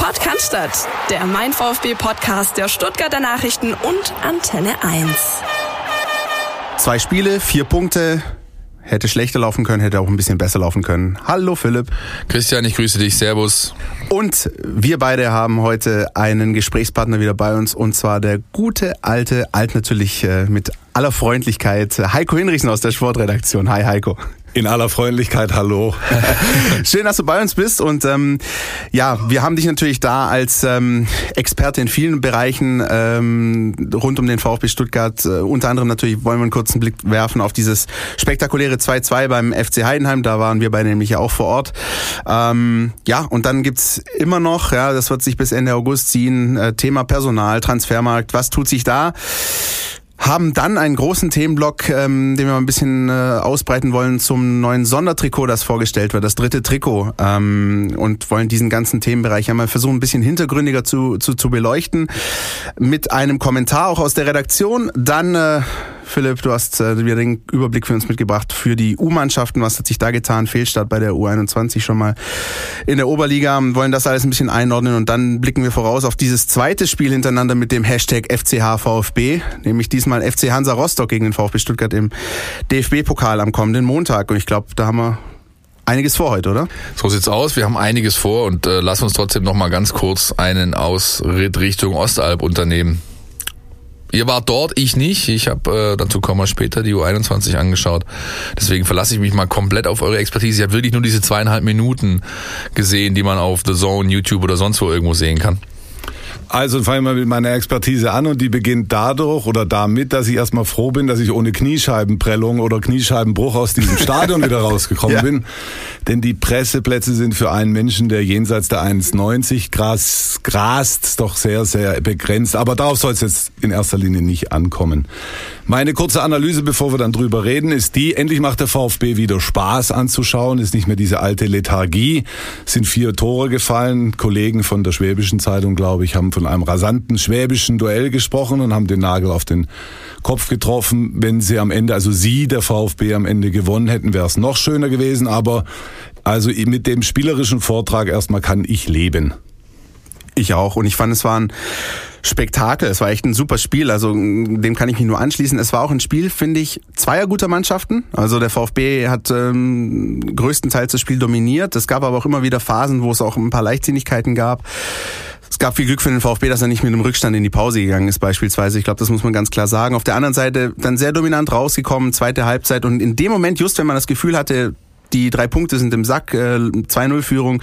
Podcast, der Mein VfB Podcast der Stuttgarter Nachrichten und Antenne 1. Zwei Spiele, vier Punkte. Hätte schlechter laufen können, hätte auch ein bisschen besser laufen können. Hallo Philipp. Christian, ich grüße dich. Servus. Und wir beide haben heute einen Gesprächspartner wieder bei uns und zwar der gute alte, alt natürlich äh, mit aller Freundlichkeit, Heiko Hinrichsen aus der Sportredaktion. Hi Heiko. In aller Freundlichkeit, hallo. Schön, dass du bei uns bist. Und ähm, ja, wir haben dich natürlich da als ähm, Experte in vielen Bereichen ähm, rund um den VfB Stuttgart. Äh, unter anderem natürlich wollen wir einen kurzen Blick werfen auf dieses spektakuläre 2-2 beim FC Heidenheim. Da waren wir beide nämlich ja auch vor Ort. Ähm, ja, und dann gibt's immer noch, ja, das wird sich bis Ende August ziehen, äh, Thema Personal, Transfermarkt. Was tut sich da? Haben dann einen großen Themenblock, ähm, den wir mal ein bisschen äh, ausbreiten wollen zum neuen Sondertrikot, das vorgestellt wird, das dritte Trikot ähm, und wollen diesen ganzen Themenbereich einmal versuchen, ein bisschen hintergründiger zu, zu, zu beleuchten mit einem Kommentar auch aus der Redaktion. Dann äh, Philipp, du hast äh, wieder den Überblick für uns mitgebracht für die U-Mannschaften. Was hat sich da getan? Fehlstart bei der U21 schon mal in der Oberliga. Wollen das alles ein bisschen einordnen und dann blicken wir voraus auf dieses zweite Spiel hintereinander mit dem Hashtag FCHVFB, nämlich diesmal FC Hansa Rostock gegen den VfB Stuttgart im DFB-Pokal am kommenden Montag. Und ich glaube, da haben wir einiges vor heute, oder? So sieht's aus. Wir haben einiges vor und äh, lass uns trotzdem noch mal ganz kurz einen Ausritt Richtung Ostalb unternehmen. Ihr wart dort, ich nicht. Ich habe, äh, dazu kommen wir später, die U21 angeschaut. Deswegen verlasse ich mich mal komplett auf eure Expertise. Ich habe wirklich nur diese zweieinhalb Minuten gesehen, die man auf The Zone, YouTube oder sonst wo irgendwo sehen kann. Also fange ich mal mit meiner Expertise an und die beginnt dadurch oder damit, dass ich erstmal froh bin, dass ich ohne Kniescheibenprellung oder Kniescheibenbruch aus diesem Stadion wieder rausgekommen ja. bin. Denn die Presseplätze sind für einen Menschen, der jenseits der 1,90 Gras, grast, doch sehr, sehr begrenzt. Aber darauf soll es jetzt in erster Linie nicht ankommen. Meine kurze Analyse, bevor wir dann drüber reden, ist die, endlich macht der VfB wieder Spaß anzuschauen, ist nicht mehr diese alte Lethargie, sind vier Tore gefallen. Kollegen von der Schwäbischen Zeitung, glaube ich, haben von einem rasanten schwäbischen Duell gesprochen und haben den Nagel auf den Kopf getroffen. Wenn sie am Ende, also sie, der VfB, am Ende gewonnen hätten, wäre es noch schöner gewesen. Aber also mit dem spielerischen Vortrag erstmal kann ich leben. Ich auch. Und ich fand, es war ein Spektakel. Es war echt ein super Spiel. Also dem kann ich mich nur anschließen. Es war auch ein Spiel, finde ich, zweier guter Mannschaften. Also der VfB hat ähm, größtenteils das Spiel dominiert. Es gab aber auch immer wieder Phasen, wo es auch ein paar Leichtsinnigkeiten gab. Es gab viel Glück für den VfB, dass er nicht mit einem Rückstand in die Pause gegangen ist, beispielsweise. Ich glaube, das muss man ganz klar sagen. Auf der anderen Seite dann sehr dominant rausgekommen, zweite Halbzeit. Und in dem Moment, just wenn man das Gefühl hatte, die drei Punkte sind im Sack, äh, 2-0-Führung,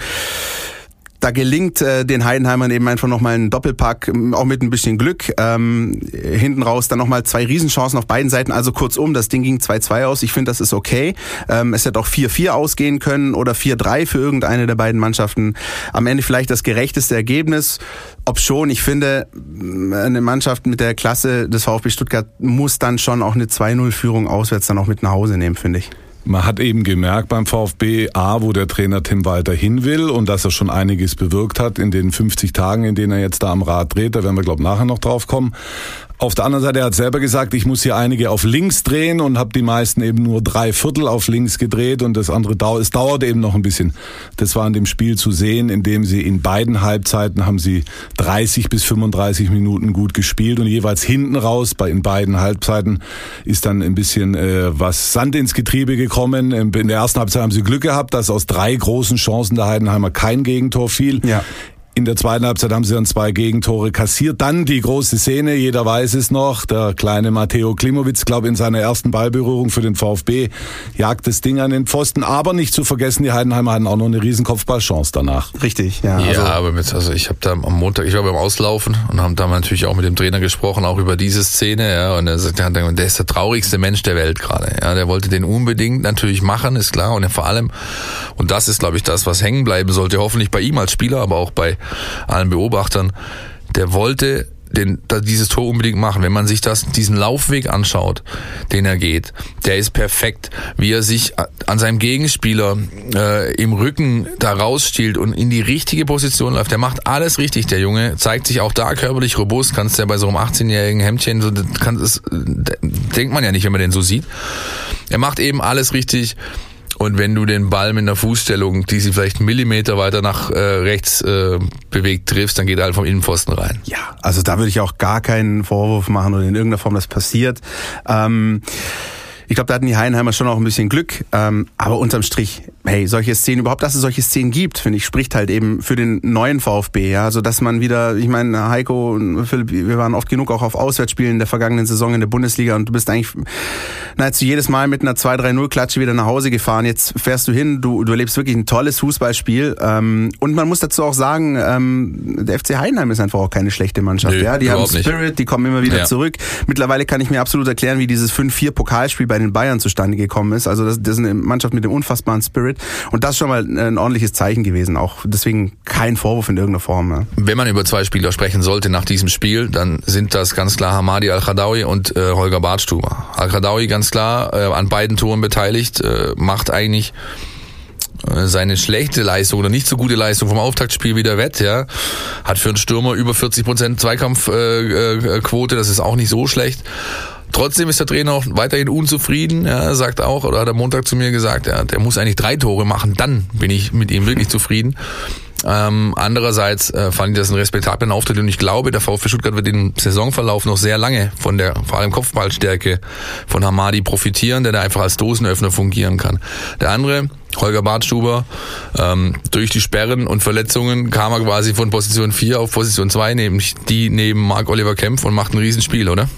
da gelingt äh, den Heidenheimern eben einfach nochmal ein Doppelpack, auch mit ein bisschen Glück. Ähm, hinten raus dann nochmal zwei Riesenchancen auf beiden Seiten. Also kurzum, das Ding ging 2-2 aus. Ich finde, das ist okay. Ähm, es hätte auch 4-4 ausgehen können oder 4-3 für irgendeine der beiden Mannschaften. Am Ende vielleicht das gerechteste Ergebnis. Ob schon, ich finde, eine Mannschaft mit der Klasse des VfB Stuttgart muss dann schon auch eine 2-0-Führung auswärts dann auch mit nach Hause nehmen, finde ich. Man hat eben gemerkt beim VfB A, wo der Trainer Tim Walter hin will und dass er schon einiges bewirkt hat in den 50 Tagen, in denen er jetzt da am Rad dreht. Da werden wir, glaube ich, nachher noch drauf kommen. Auf der anderen Seite, er hat selber gesagt, ich muss hier einige auf links drehen und habe die meisten eben nur drei Viertel auf links gedreht und das andere dauert, es dauert eben noch ein bisschen. Das war in dem Spiel zu sehen, in dem sie in beiden Halbzeiten haben sie 30 bis 35 Minuten gut gespielt und jeweils hinten raus bei in beiden Halbzeiten ist dann ein bisschen äh, was Sand ins Getriebe gekommen. In der ersten Halbzeit haben sie Glück gehabt, dass aus drei großen Chancen der Heidenheimer kein Gegentor fiel. Ja. In der zweiten Halbzeit haben sie dann zwei Gegentore kassiert. Dann die große Szene, jeder weiß es noch, der kleine Matteo Klimowitz, glaube in seiner ersten Ballberührung für den VfB, jagt das Ding an den Pfosten. Aber nicht zu vergessen, die Heidenheimer hatten auch noch eine riesen Kopfballchance danach. Richtig, ja. Ja, also, aber mit, also ich habe da am Montag, ich war beim Auslaufen und haben da natürlich auch mit dem Trainer gesprochen, auch über diese Szene. Ja, und er sagt, der ist der traurigste Mensch der Welt gerade. Ja, der wollte den unbedingt natürlich machen, ist klar. Und vor allem, und das ist, glaube ich, das, was hängen bleiben sollte, hoffentlich bei ihm als Spieler, aber auch bei allen Beobachtern, der wollte den, dieses Tor unbedingt machen. Wenn man sich das, diesen Laufweg anschaut, den er geht, der ist perfekt. Wie er sich an seinem Gegenspieler äh, im Rücken da rausstiehlt und in die richtige Position läuft. Der macht alles richtig, der Junge. Zeigt sich auch da körperlich robust. Kannst ja bei so einem 18-jährigen Hemdchen, so, kann, das denkt man ja nicht, wenn man den so sieht. Er macht eben alles richtig Und wenn du den Ball mit einer Fußstellung, die sie vielleicht einen Millimeter weiter nach äh, rechts äh, bewegt triffst, dann geht er halt vom Innenpfosten rein. Ja, also da würde ich auch gar keinen Vorwurf machen oder in irgendeiner Form das passiert. Ähm, ich glaube, da hatten die Heidenheimer schon auch ein bisschen Glück. Ähm, aber unterm Strich, hey, solche Szenen, überhaupt, dass es solche Szenen gibt, finde ich, spricht halt eben für den neuen VfB. Ja, so dass man wieder, ich meine, Heiko und Philipp, wir waren oft genug auch auf Auswärtsspielen in der vergangenen Saison in der Bundesliga und du bist eigentlich nahezu jedes Mal mit einer 2-3-0-Klatsche wieder nach Hause gefahren. Jetzt fährst du hin, du, du erlebst wirklich ein tolles Fußballspiel. Ähm, und man muss dazu auch sagen, ähm, der FC Heidenheim ist einfach auch keine schlechte Mannschaft. Nö, ja, die haben Spirit, nicht. die kommen immer wieder Ja. zurück. Mittlerweile kann ich mir absolut erklären, wie dieses 5-4-Pokalspiel bei den Bayern zustande gekommen ist. Also das, das ist eine Mannschaft mit dem unfassbaren Spirit. Und das ist schon mal ein ordentliches Zeichen gewesen. Auch deswegen kein Vorwurf in irgendeiner Form. Ja. Wenn man über zwei Spieler sprechen sollte nach diesem Spiel, dann sind das ganz klar Hamadi Al-Khadawi und äh, Holger Badstuber. Al-Khadawi ganz klar äh, an beiden Toren beteiligt, äh, macht eigentlich äh, seine schlechte Leistung oder nicht so gute Leistung vom Auftaktspiel wieder wett, ja. Hat für einen Stürmer über 40 Prozent Zweikampfquote, äh, Quote, das ist auch nicht so schlecht. Trotzdem ist der Trainer auch weiterhin unzufrieden. Er sagt auch, oder hat er Montag zu mir gesagt, ja, der muss eigentlich drei Tore machen, dann bin ich mit ihm wirklich zufrieden. Ähm, andererseits äh, fand ich das einen respektablen Auftritt und ich glaube, der VfB Stuttgart wird im Saisonverlauf noch sehr lange von der vor allem Kopfballstärke von Hamadi profitieren, der da einfach als Dosenöffner fungieren kann. Der andere, Holger Bartstuber, ähm, durch die Sperren und Verletzungen kam er quasi von Position 4 auf Position 2, nämlich die neben Marc-Oliver Kempf und macht ein Riesenspiel, oder?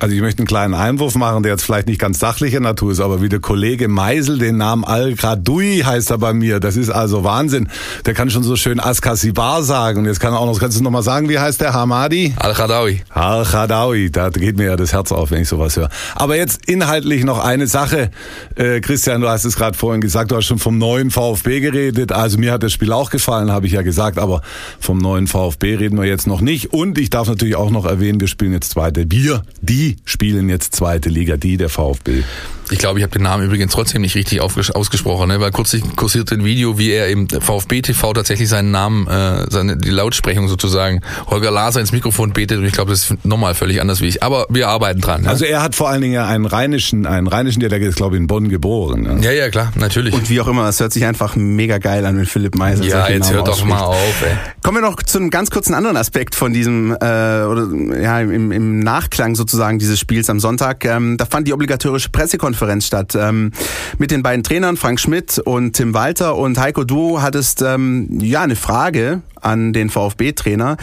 Also ich möchte einen kleinen Einwurf machen, der jetzt vielleicht nicht ganz sachlicher Natur ist, aber wie der Kollege Meisel den Namen Al-Gradui heißt er bei mir. Das ist also Wahnsinn. Der kann schon so schön Askasibar sagen. Und jetzt kann er auch noch, kannst du noch mal sagen, wie heißt der Hamadi? Al-Khadawi. Al-Khadawi, da geht mir ja das Herz auf, wenn ich sowas höre. Aber jetzt inhaltlich noch eine Sache. Äh, Christian, du hast es gerade vorhin gesagt, du hast schon vom neuen VfB geredet. Also mir hat das Spiel auch gefallen, habe ich ja gesagt, aber vom neuen VfB reden wir jetzt noch nicht. Und ich darf natürlich auch noch erwähnen, wir spielen jetzt zweite. Wir, die spielen jetzt zweite Liga, die der VfB. Ich glaube, ich habe den Namen übrigens trotzdem nicht richtig ausgesprochen, ne? weil kürzlich kursierte ein Video, wie er im VfB TV tatsächlich seinen Namen, äh, seine die Lautsprechung sozusagen, Holger Laser ins Mikrofon betet und ich glaube, das ist nochmal völlig anders wie ich. Aber wir arbeiten dran. Ne? Also er hat vor allen Dingen ja einen rheinischen, einen rheinischen Dialekt, ist glaube ich in Bonn geboren. Ne? ja, ja, klar, natürlich. Und wie auch immer, es hört sich einfach mega geil an, wenn Philipp Meisel ja, jetzt Namen hört doch mal auf, ey. Kommen wir noch zu einem ganz kurzen anderen Aspekt von diesem, äh, oder ja, im, im Nachklang sozusagen dieses Spiels am Sonntag. Ähm, da fand die obligatorische Pressekonferenz statt. Ähm, mit den beiden Trainern, Frank Schmidt und Tim Walter. Und Heiko, du hattest ähm, ja eine Frage an den VfB-Trainer.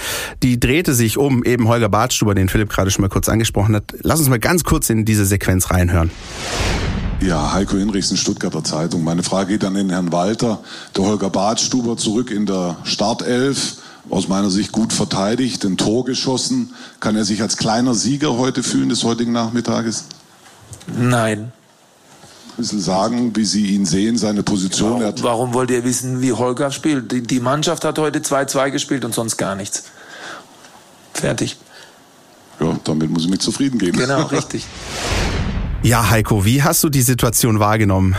Die drehte sich um eben Holger Badstuber, den Philipp gerade schon mal kurz angesprochen hat. Lass uns mal ganz kurz in diese Sequenz reinhören. Ja, Heiko Hinrichsen, Stuttgarter Zeitung. Meine Frage geht an den Herrn Walter. Der Holger Badstuber zurück in der Startelf. Aus meiner Sicht gut verteidigt, ein Tor geschossen. Kann er sich als kleiner Sieger heute fühlen des heutigen Nachmittages? Nein. Ein bisschen sagen, wie Sie ihn sehen, seine Position. Hat Warum wollt ihr wissen, wie Holger spielt? Die, die Mannschaft hat heute 2-2 gespielt und sonst gar nichts. Fertig. ja, damit muss ich mich zufrieden geben. Genau, richtig. Ja, Heiko, wie hast du die Situation wahrgenommen?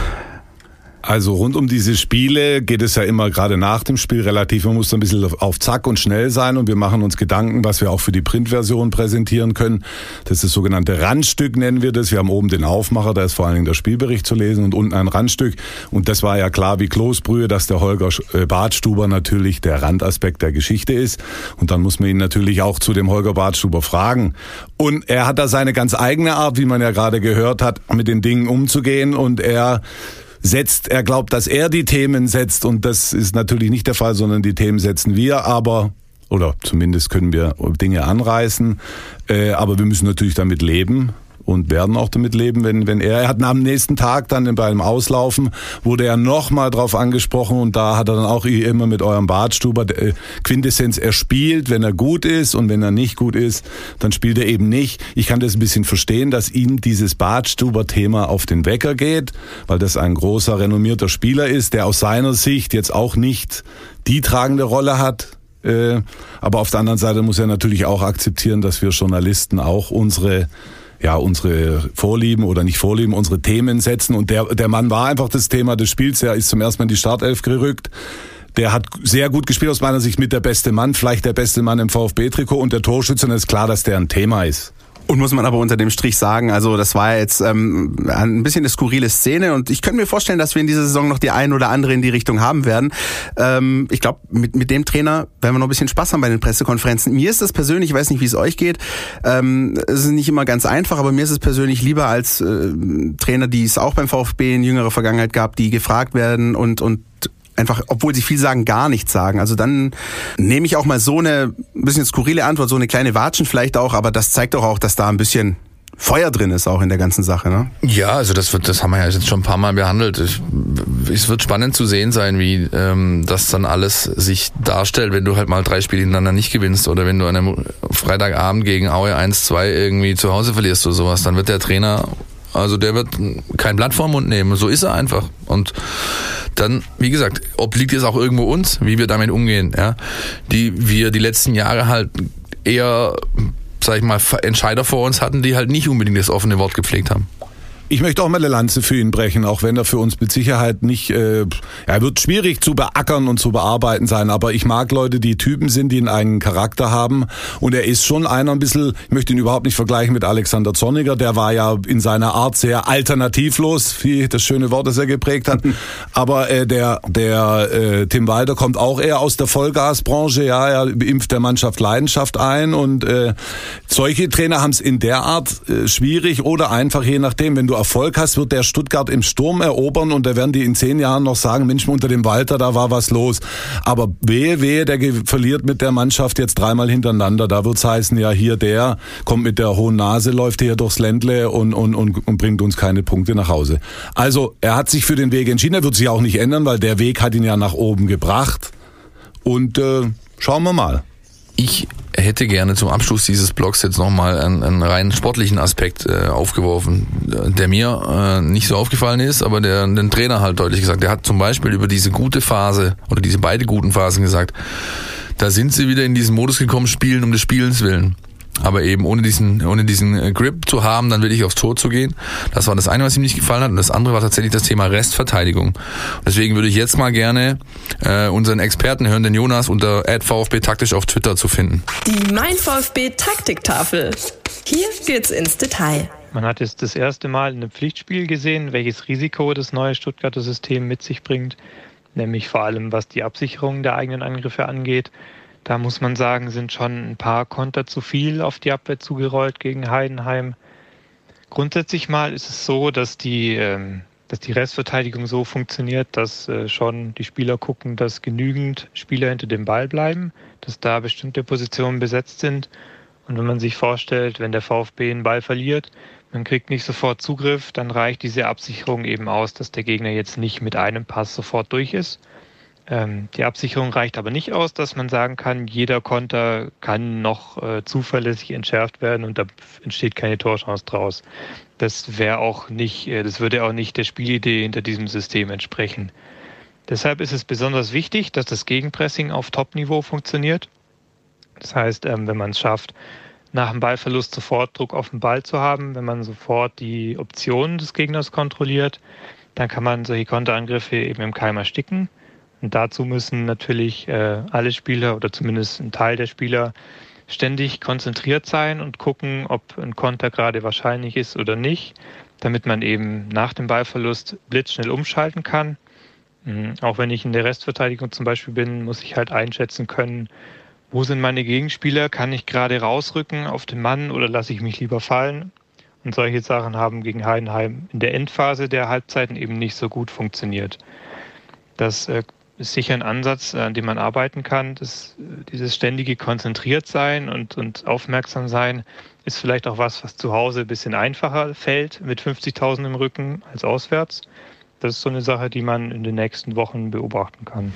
Also rund um diese Spiele geht es ja immer gerade nach dem Spiel relativ, man muss ein bisschen auf Zack und schnell sein und wir machen uns Gedanken, was wir auch für die Printversion präsentieren können. Das ist das sogenannte Randstück, nennen wir das. Wir haben oben den Aufmacher, da ist vor allen Dingen der Spielbericht zu lesen und unten ein Randstück. Und das war ja klar wie Kloßbrühe, dass der Holger äh, Badstuber natürlich der Randaspekt der Geschichte ist. Und dann muss man ihn natürlich auch zu dem Holger Badstuber fragen. Und er hat da seine ganz eigene Art, wie man ja gerade gehört hat, mit den Dingen umzugehen und er setzt, er glaubt, dass er die Themen setzt und das ist natürlich nicht der Fall, sondern die Themen setzen wir, aber oder zumindest können wir Dinge anreißen, äh, aber wir müssen natürlich damit leben und werden auch damit leben, wenn, wenn er, er hat am nächsten Tag dann beim Auslaufen, wurde er nochmal drauf angesprochen und da hat er dann auch immer mit eurem Bartstuber äh, Quintessenz, er spielt, wenn er gut ist und wenn er nicht gut ist, dann spielt er eben nicht. Ich kann das ein bisschen verstehen, dass ihm dieses Bartstuber-Thema auf den Wecker geht, weil das ein großer, renommierter Spieler ist, der aus seiner Sicht jetzt auch nicht die tragende Rolle hat, äh, aber auf der anderen Seite muss er natürlich auch akzeptieren, dass wir Journalisten auch unsere ja, unsere Vorlieben oder nicht Vorlieben, unsere Themen setzen. Und der, der Mann war einfach das Thema des Spiels. Er ist zum ersten Mal in die Startelf gerückt. Der hat sehr gut gespielt aus meiner Sicht mit der beste Mann, vielleicht der beste Mann im VfB-Trikot und der Torschütze. Und es ist klar, dass der ein Thema ist. Und muss man aber unter dem Strich sagen, also das war jetzt ähm, ein bisschen eine skurrile Szene und ich könnte mir vorstellen, dass wir in dieser Saison noch die ein oder andere in die Richtung haben werden. Ähm, ich glaube, mit, mit dem Trainer werden wir noch ein bisschen Spaß haben bei den Pressekonferenzen. Mir ist das persönlich, ich weiß nicht, wie es euch geht, ähm, es ist nicht immer ganz einfach, aber mir ist es persönlich lieber als äh, Trainer, die es auch beim VfB in jüngerer Vergangenheit gab, die gefragt werden und, und einfach, obwohl sie viel sagen, gar nichts sagen. Also dann nehme ich auch mal so eine ein bisschen skurrile Antwort, so eine kleine Watschen vielleicht auch, aber das zeigt doch auch, dass da ein bisschen Feuer drin ist auch in der ganzen Sache, ne? Ja, also das wird, das haben wir ja jetzt schon ein paar Mal behandelt. Ich, es wird spannend zu sehen sein, wie ähm, das dann alles sich darstellt, wenn du halt mal drei Spiele hintereinander nicht gewinnst oder wenn du an einem Freitagabend gegen Aue 1-2 irgendwie zu Hause verlierst oder sowas, dann wird der Trainer also der wird kein Blatt vor Mund nehmen. So ist er einfach. Und dann, wie gesagt, obliegt es auch irgendwo uns, wie wir damit umgehen, ja. Die wir die letzten Jahre halt eher, sag ich mal, Entscheider vor uns hatten, die halt nicht unbedingt das offene Wort gepflegt haben. Ich möchte auch mal eine Lanze für ihn brechen, auch wenn er für uns mit Sicherheit nicht, äh, er wird schwierig zu beackern und zu bearbeiten sein, aber ich mag Leute, die Typen sind, die einen Charakter haben. Und er ist schon einer ein bisschen, ich möchte ihn überhaupt nicht vergleichen mit Alexander Zorniger, der war ja in seiner Art sehr alternativlos, wie das schöne Wort, das er geprägt hat, aber äh, der, der äh, Tim Walter kommt auch eher aus der Vollgasbranche, ja, er impft der Mannschaft Leidenschaft ein und äh, solche Trainer haben es in der Art äh, schwierig oder einfach je nachdem, wenn du Erfolg hast, wird der Stuttgart im Sturm erobern und da werden die in zehn Jahren noch sagen, Mensch, unter dem Walter, da war was los. Aber wehe, wehe, der verliert mit der Mannschaft jetzt dreimal hintereinander. Da wird's heißen, ja, hier der kommt mit der hohen Nase, läuft hier durchs Ländle und, und, und, und bringt uns keine Punkte nach Hause. Also, er hat sich für den Weg entschieden. Er wird sich auch nicht ändern, weil der Weg hat ihn ja nach oben gebracht. Und äh, schauen wir mal. Ich hätte gerne zum Abschluss dieses Blogs jetzt nochmal einen, einen rein sportlichen Aspekt äh, aufgeworfen, der mir äh, nicht so aufgefallen ist, aber der den Trainer halt deutlich gesagt. Der hat zum Beispiel über diese gute Phase oder diese beide guten Phasen gesagt, da sind sie wieder in diesen Modus gekommen, spielen um des Spielens willen aber eben ohne diesen, ohne diesen äh, Grip zu haben, dann will ich aufs Tor zu gehen. Das war das eine, was ihm nicht gefallen hat. Und das andere war tatsächlich das Thema Restverteidigung. Und deswegen würde ich jetzt mal gerne äh, unseren Experten hören, den Jonas unter VfB taktisch auf Twitter zu finden. Die Mein VfB Taktiktafel. Hier geht's ins Detail. Man hat jetzt das erste Mal in einem Pflichtspiel gesehen, welches Risiko das neue Stuttgarter System mit sich bringt, nämlich vor allem was die Absicherung der eigenen Angriffe angeht. Da muss man sagen, sind schon ein paar Konter zu viel auf die Abwehr zugerollt gegen Heidenheim. Grundsätzlich mal ist es so, dass die, ähm, dass die Restverteidigung so funktioniert, dass äh, schon die Spieler gucken, dass genügend Spieler hinter dem Ball bleiben, dass da bestimmte Positionen besetzt sind. Und wenn man sich vorstellt, wenn der VfB einen Ball verliert, man kriegt nicht sofort Zugriff, dann reicht diese Absicherung eben aus, dass der Gegner jetzt nicht mit einem Pass sofort durch ist, die Absicherung reicht aber nicht aus, dass man sagen kann, jeder Konter kann noch äh, zuverlässig entschärft werden und da entsteht keine Torchance draus. Das wäre auch nicht, äh, das würde auch nicht der Spielidee hinter diesem System entsprechen. Deshalb ist es besonders wichtig, dass das Gegenpressing auf Top-Niveau funktioniert. Das heißt, ähm, wenn man es schafft, nach dem Ballverlust sofort Druck auf den Ball zu haben, wenn man sofort die Optionen des Gegners kontrolliert, dann kann man solche Konterangriffe eben im Keim ersticken. Und dazu müssen natürlich äh, alle Spieler oder zumindest ein Teil der Spieler ständig konzentriert sein und gucken, ob ein Konter gerade wahrscheinlich ist oder nicht, damit man eben nach dem Ballverlust blitzschnell umschalten kann. Mhm. Auch wenn ich in der Restverteidigung zum Beispiel bin, muss ich halt einschätzen können, wo sind meine Gegenspieler, kann ich gerade rausrücken auf den Mann oder lasse ich mich lieber fallen. Und solche Sachen haben gegen Heidenheim in der Endphase der Halbzeiten eben nicht so gut funktioniert. Das äh, ist sicher ein Ansatz, an dem man arbeiten kann. Das, dieses ständige Konzentriertsein und, und aufmerksam sein ist vielleicht auch was, was zu Hause ein bisschen einfacher fällt mit 50.000 im Rücken als auswärts. Das ist so eine Sache, die man in den nächsten Wochen beobachten kann.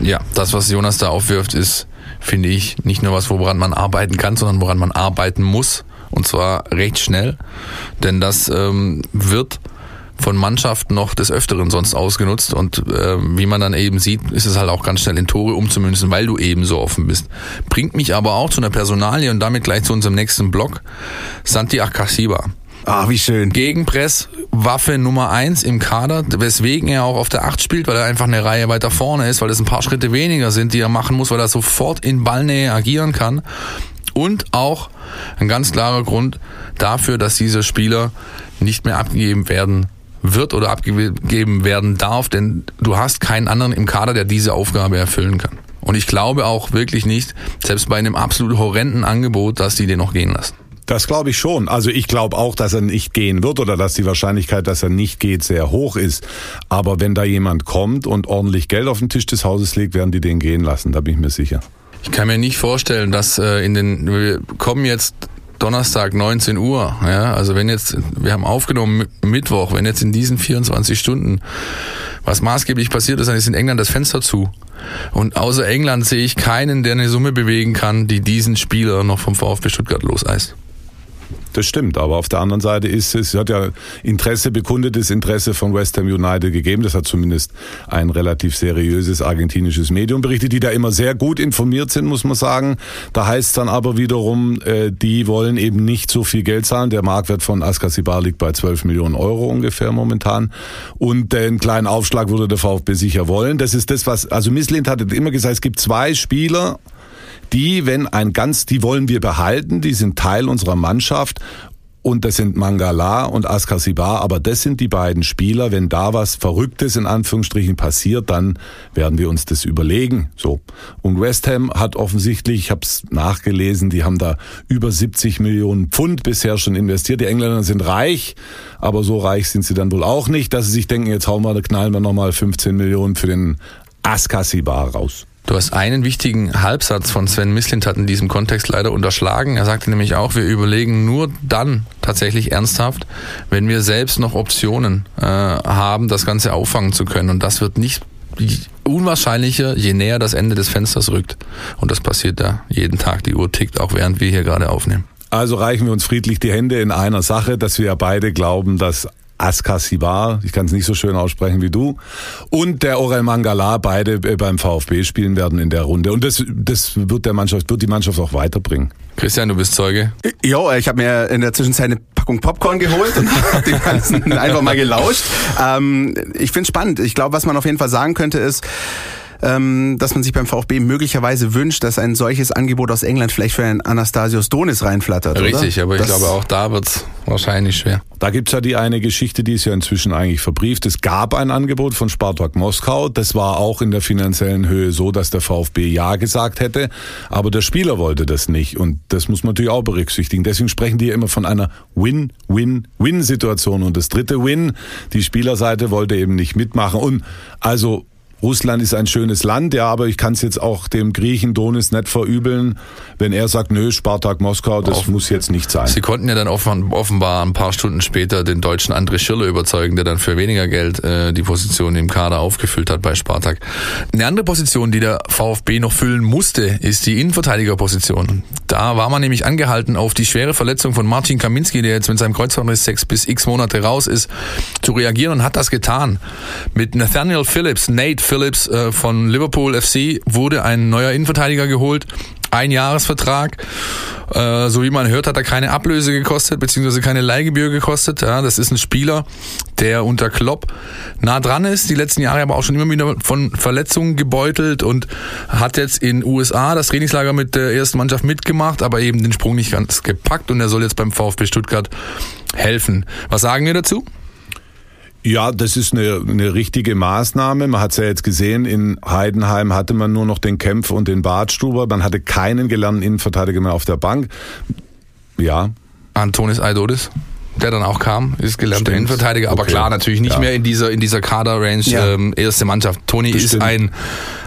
Ja, das, was Jonas da aufwirft, ist, finde ich, nicht nur was, woran man arbeiten kann, sondern woran man arbeiten muss. Und zwar recht schnell. Denn das ähm, wird von Mannschaften noch des Öfteren sonst ausgenutzt und äh, wie man dann eben sieht, ist es halt auch ganz schnell in Tore umzumünzen, weil du eben so offen bist. Bringt mich aber auch zu einer Personalie und damit gleich zu unserem nächsten Block, Santi Akasiba. Ah, wie schön. Gegenpress, Waffe Nummer eins im Kader, weswegen er auch auf der Acht spielt, weil er einfach eine Reihe weiter vorne ist, weil es ein paar Schritte weniger sind, die er machen muss, weil er sofort in Ballnähe agieren kann Und auch ein ganz klarer Grund dafür, dass dieser Spieler nicht mehr abgegeben werden wird oder abgegeben werden darf, denn du hast keinen anderen im Kader, der diese Aufgabe erfüllen kann. Und ich glaube auch wirklich nicht, selbst bei einem absolut horrenden Angebot, dass die den noch gehen lassen. Das glaube ich schon. Also ich glaube auch, dass er nicht gehen wird oder dass die Wahrscheinlichkeit, dass er nicht geht, sehr hoch ist. Aber wenn da jemand kommt und ordentlich Geld auf den Tisch des Hauses legt, werden die den gehen lassen. Da bin ich mir sicher. Ich kann mir nicht vorstellen, dass äh, in den wir kommen jetzt Donnerstag 19 Uhr. Ja, also wenn jetzt, wir haben aufgenommen Mittwoch, wenn jetzt in diesen 24 Stunden was maßgeblich passiert ist, dann ist in England das Fenster zu. Und außer England sehe ich keinen, der eine Summe bewegen kann, die diesen Spieler noch vom VfB Stuttgart loseist. Das stimmt, aber auf der anderen Seite ist es, hat ja Interesse, bekundetes Interesse von West Ham United gegeben. Das hat zumindest ein relativ seriöses argentinisches Medium berichtet, die da immer sehr gut informiert sind, muss man sagen. Da heißt es dann aber wiederum, äh, die wollen eben nicht so viel Geld zahlen. Der Marktwert von Askasibar liegt bei 12 Millionen Euro ungefähr momentan. Und den kleinen Aufschlag würde der VfB sicher wollen. Das ist das, was, also Misslind hatte immer gesagt, es gibt zwei Spieler, die, wenn ein ganz, die wollen wir behalten, die sind Teil unserer Mannschaft und das sind Mangala und Askasibar, aber das sind die beiden Spieler. Wenn da was Verrücktes in Anführungsstrichen passiert, dann werden wir uns das überlegen. So. Und West Ham hat offensichtlich, ich habe es nachgelesen, die haben da über 70 Millionen Pfund bisher schon investiert. Die Engländer sind reich, aber so reich sind sie dann wohl auch nicht, dass sie sich denken, jetzt hauen wir, knallen wir nochmal 15 Millionen für den Askasibar raus. Du hast einen wichtigen Halbsatz von Sven Mislintat in diesem Kontext leider unterschlagen. Er sagte nämlich auch, wir überlegen nur dann tatsächlich ernsthaft, wenn wir selbst noch Optionen äh, haben, das Ganze auffangen zu können. Und das wird nicht unwahrscheinlicher, je näher das Ende des Fensters rückt. Und das passiert da jeden Tag. Die Uhr tickt, auch während wir hier gerade aufnehmen. Also reichen wir uns friedlich die Hände in einer Sache, dass wir ja beide glauben, dass Askasibar, ich kann es nicht so schön aussprechen wie du, und der Orel Mangala beide äh, beim VfB spielen werden in der Runde. Und das, das wird der Mannschaft, wird die Mannschaft auch weiterbringen. Christian, du bist Zeuge. Jo, ich habe mir in der Zwischenzeit eine Packung Popcorn geholt und habe dem Ganzen einfach mal gelauscht. Ähm, ich finde spannend. Ich glaube, was man auf jeden Fall sagen könnte, ist, ähm, dass man sich beim VfB möglicherweise wünscht, dass ein solches Angebot aus England vielleicht für einen Anastasios Donis reinflattert. Richtig, oder? aber ich das glaube auch da wird's wahrscheinlich schwer. Da gibt's ja die eine Geschichte, die ist ja inzwischen eigentlich verbrieft. Es gab ein Angebot von Spartak Moskau. Das war auch in der finanziellen Höhe so, dass der VfB Ja gesagt hätte. Aber der Spieler wollte das nicht. Und das muss man natürlich auch berücksichtigen. Deswegen sprechen die ja immer von einer Win-Win-Win-Situation. Und das dritte Win, die Spielerseite wollte eben nicht mitmachen. Und also Russland ist ein schönes Land, ja, aber ich kann es jetzt auch dem Griechen Donis nicht verübeln, wenn er sagt, nö, Spartak Moskau, das Auf, muss jetzt nicht sein. Sie konnten ja dann offenbar ein paar Stunden später den deutschen André Schirle überzeugen, der dann für weniger Geld äh, die Position im Kader aufgefüllt hat bei Spartak. Eine andere Position, die der VfB noch füllen musste, ist die Innenverteidigerposition. Da war man nämlich angehalten, auf die schwere Verletzung von Martin Kaminski, der jetzt mit seinem Kreuzbandriss sechs bis x Monate raus ist, zu reagieren und hat das getan. Mit Nathaniel Phillips, Nate Phillips äh, von Liverpool FC wurde ein neuer Innenverteidiger geholt. Ein Jahresvertrag. Äh, so wie man hört, hat er keine Ablöse gekostet, beziehungsweise keine Leihgebühr gekostet. Ja, das ist ein Spieler, der unter Klopp nah dran ist, die letzten Jahre aber auch schon immer wieder von Verletzungen gebeutelt und hat jetzt in USA das Trainingslager mit der ersten Mannschaft mitgemacht, aber eben den Sprung nicht ganz gepackt und er soll jetzt beim VfB Stuttgart helfen. Was sagen wir dazu? Ja, das ist eine, eine richtige Maßnahme. Man hat es ja jetzt gesehen, in Heidenheim hatte man nur noch den Kämpfer und den Badstuber. Man hatte keinen gelernten Innenverteidiger mehr auf der Bank. Ja. Antonis Aidodis? der dann auch kam, ist gelernter Stimmt. Innenverteidiger, aber okay. klar, natürlich nicht ja. mehr in dieser, in dieser Kader-Range ja. ähm, erste Mannschaft. Toni ist ein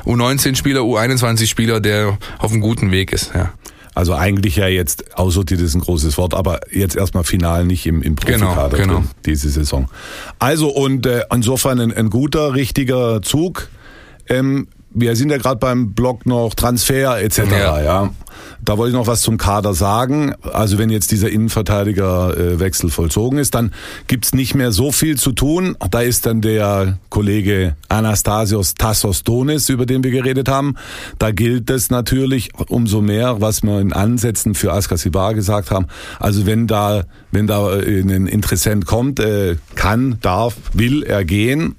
U19-Spieler, U21-Spieler, der auf einem guten Weg ist. Ja. Also eigentlich ja jetzt aussortiert ist ein großes Wort, aber jetzt erstmal final nicht im, im Profikader genau, genau. diese Saison. Also und äh, insofern ein, ein guter, richtiger Zug. Ähm, wir sind ja gerade beim Blog noch Transfer etc. Ja. ja. Da wollte ich noch was zum Kader sagen. Also wenn jetzt dieser Innenverteidigerwechsel vollzogen ist, dann gibt's nicht mehr so viel zu tun. Da ist dann der Kollege Anastasios Tassos Donis, über den wir geredet haben. Da gilt es natürlich umso mehr, was wir in Ansätzen für Askasibar gesagt haben. Also wenn da, wenn da ein Interessent kommt, äh, kann, darf, will er gehen.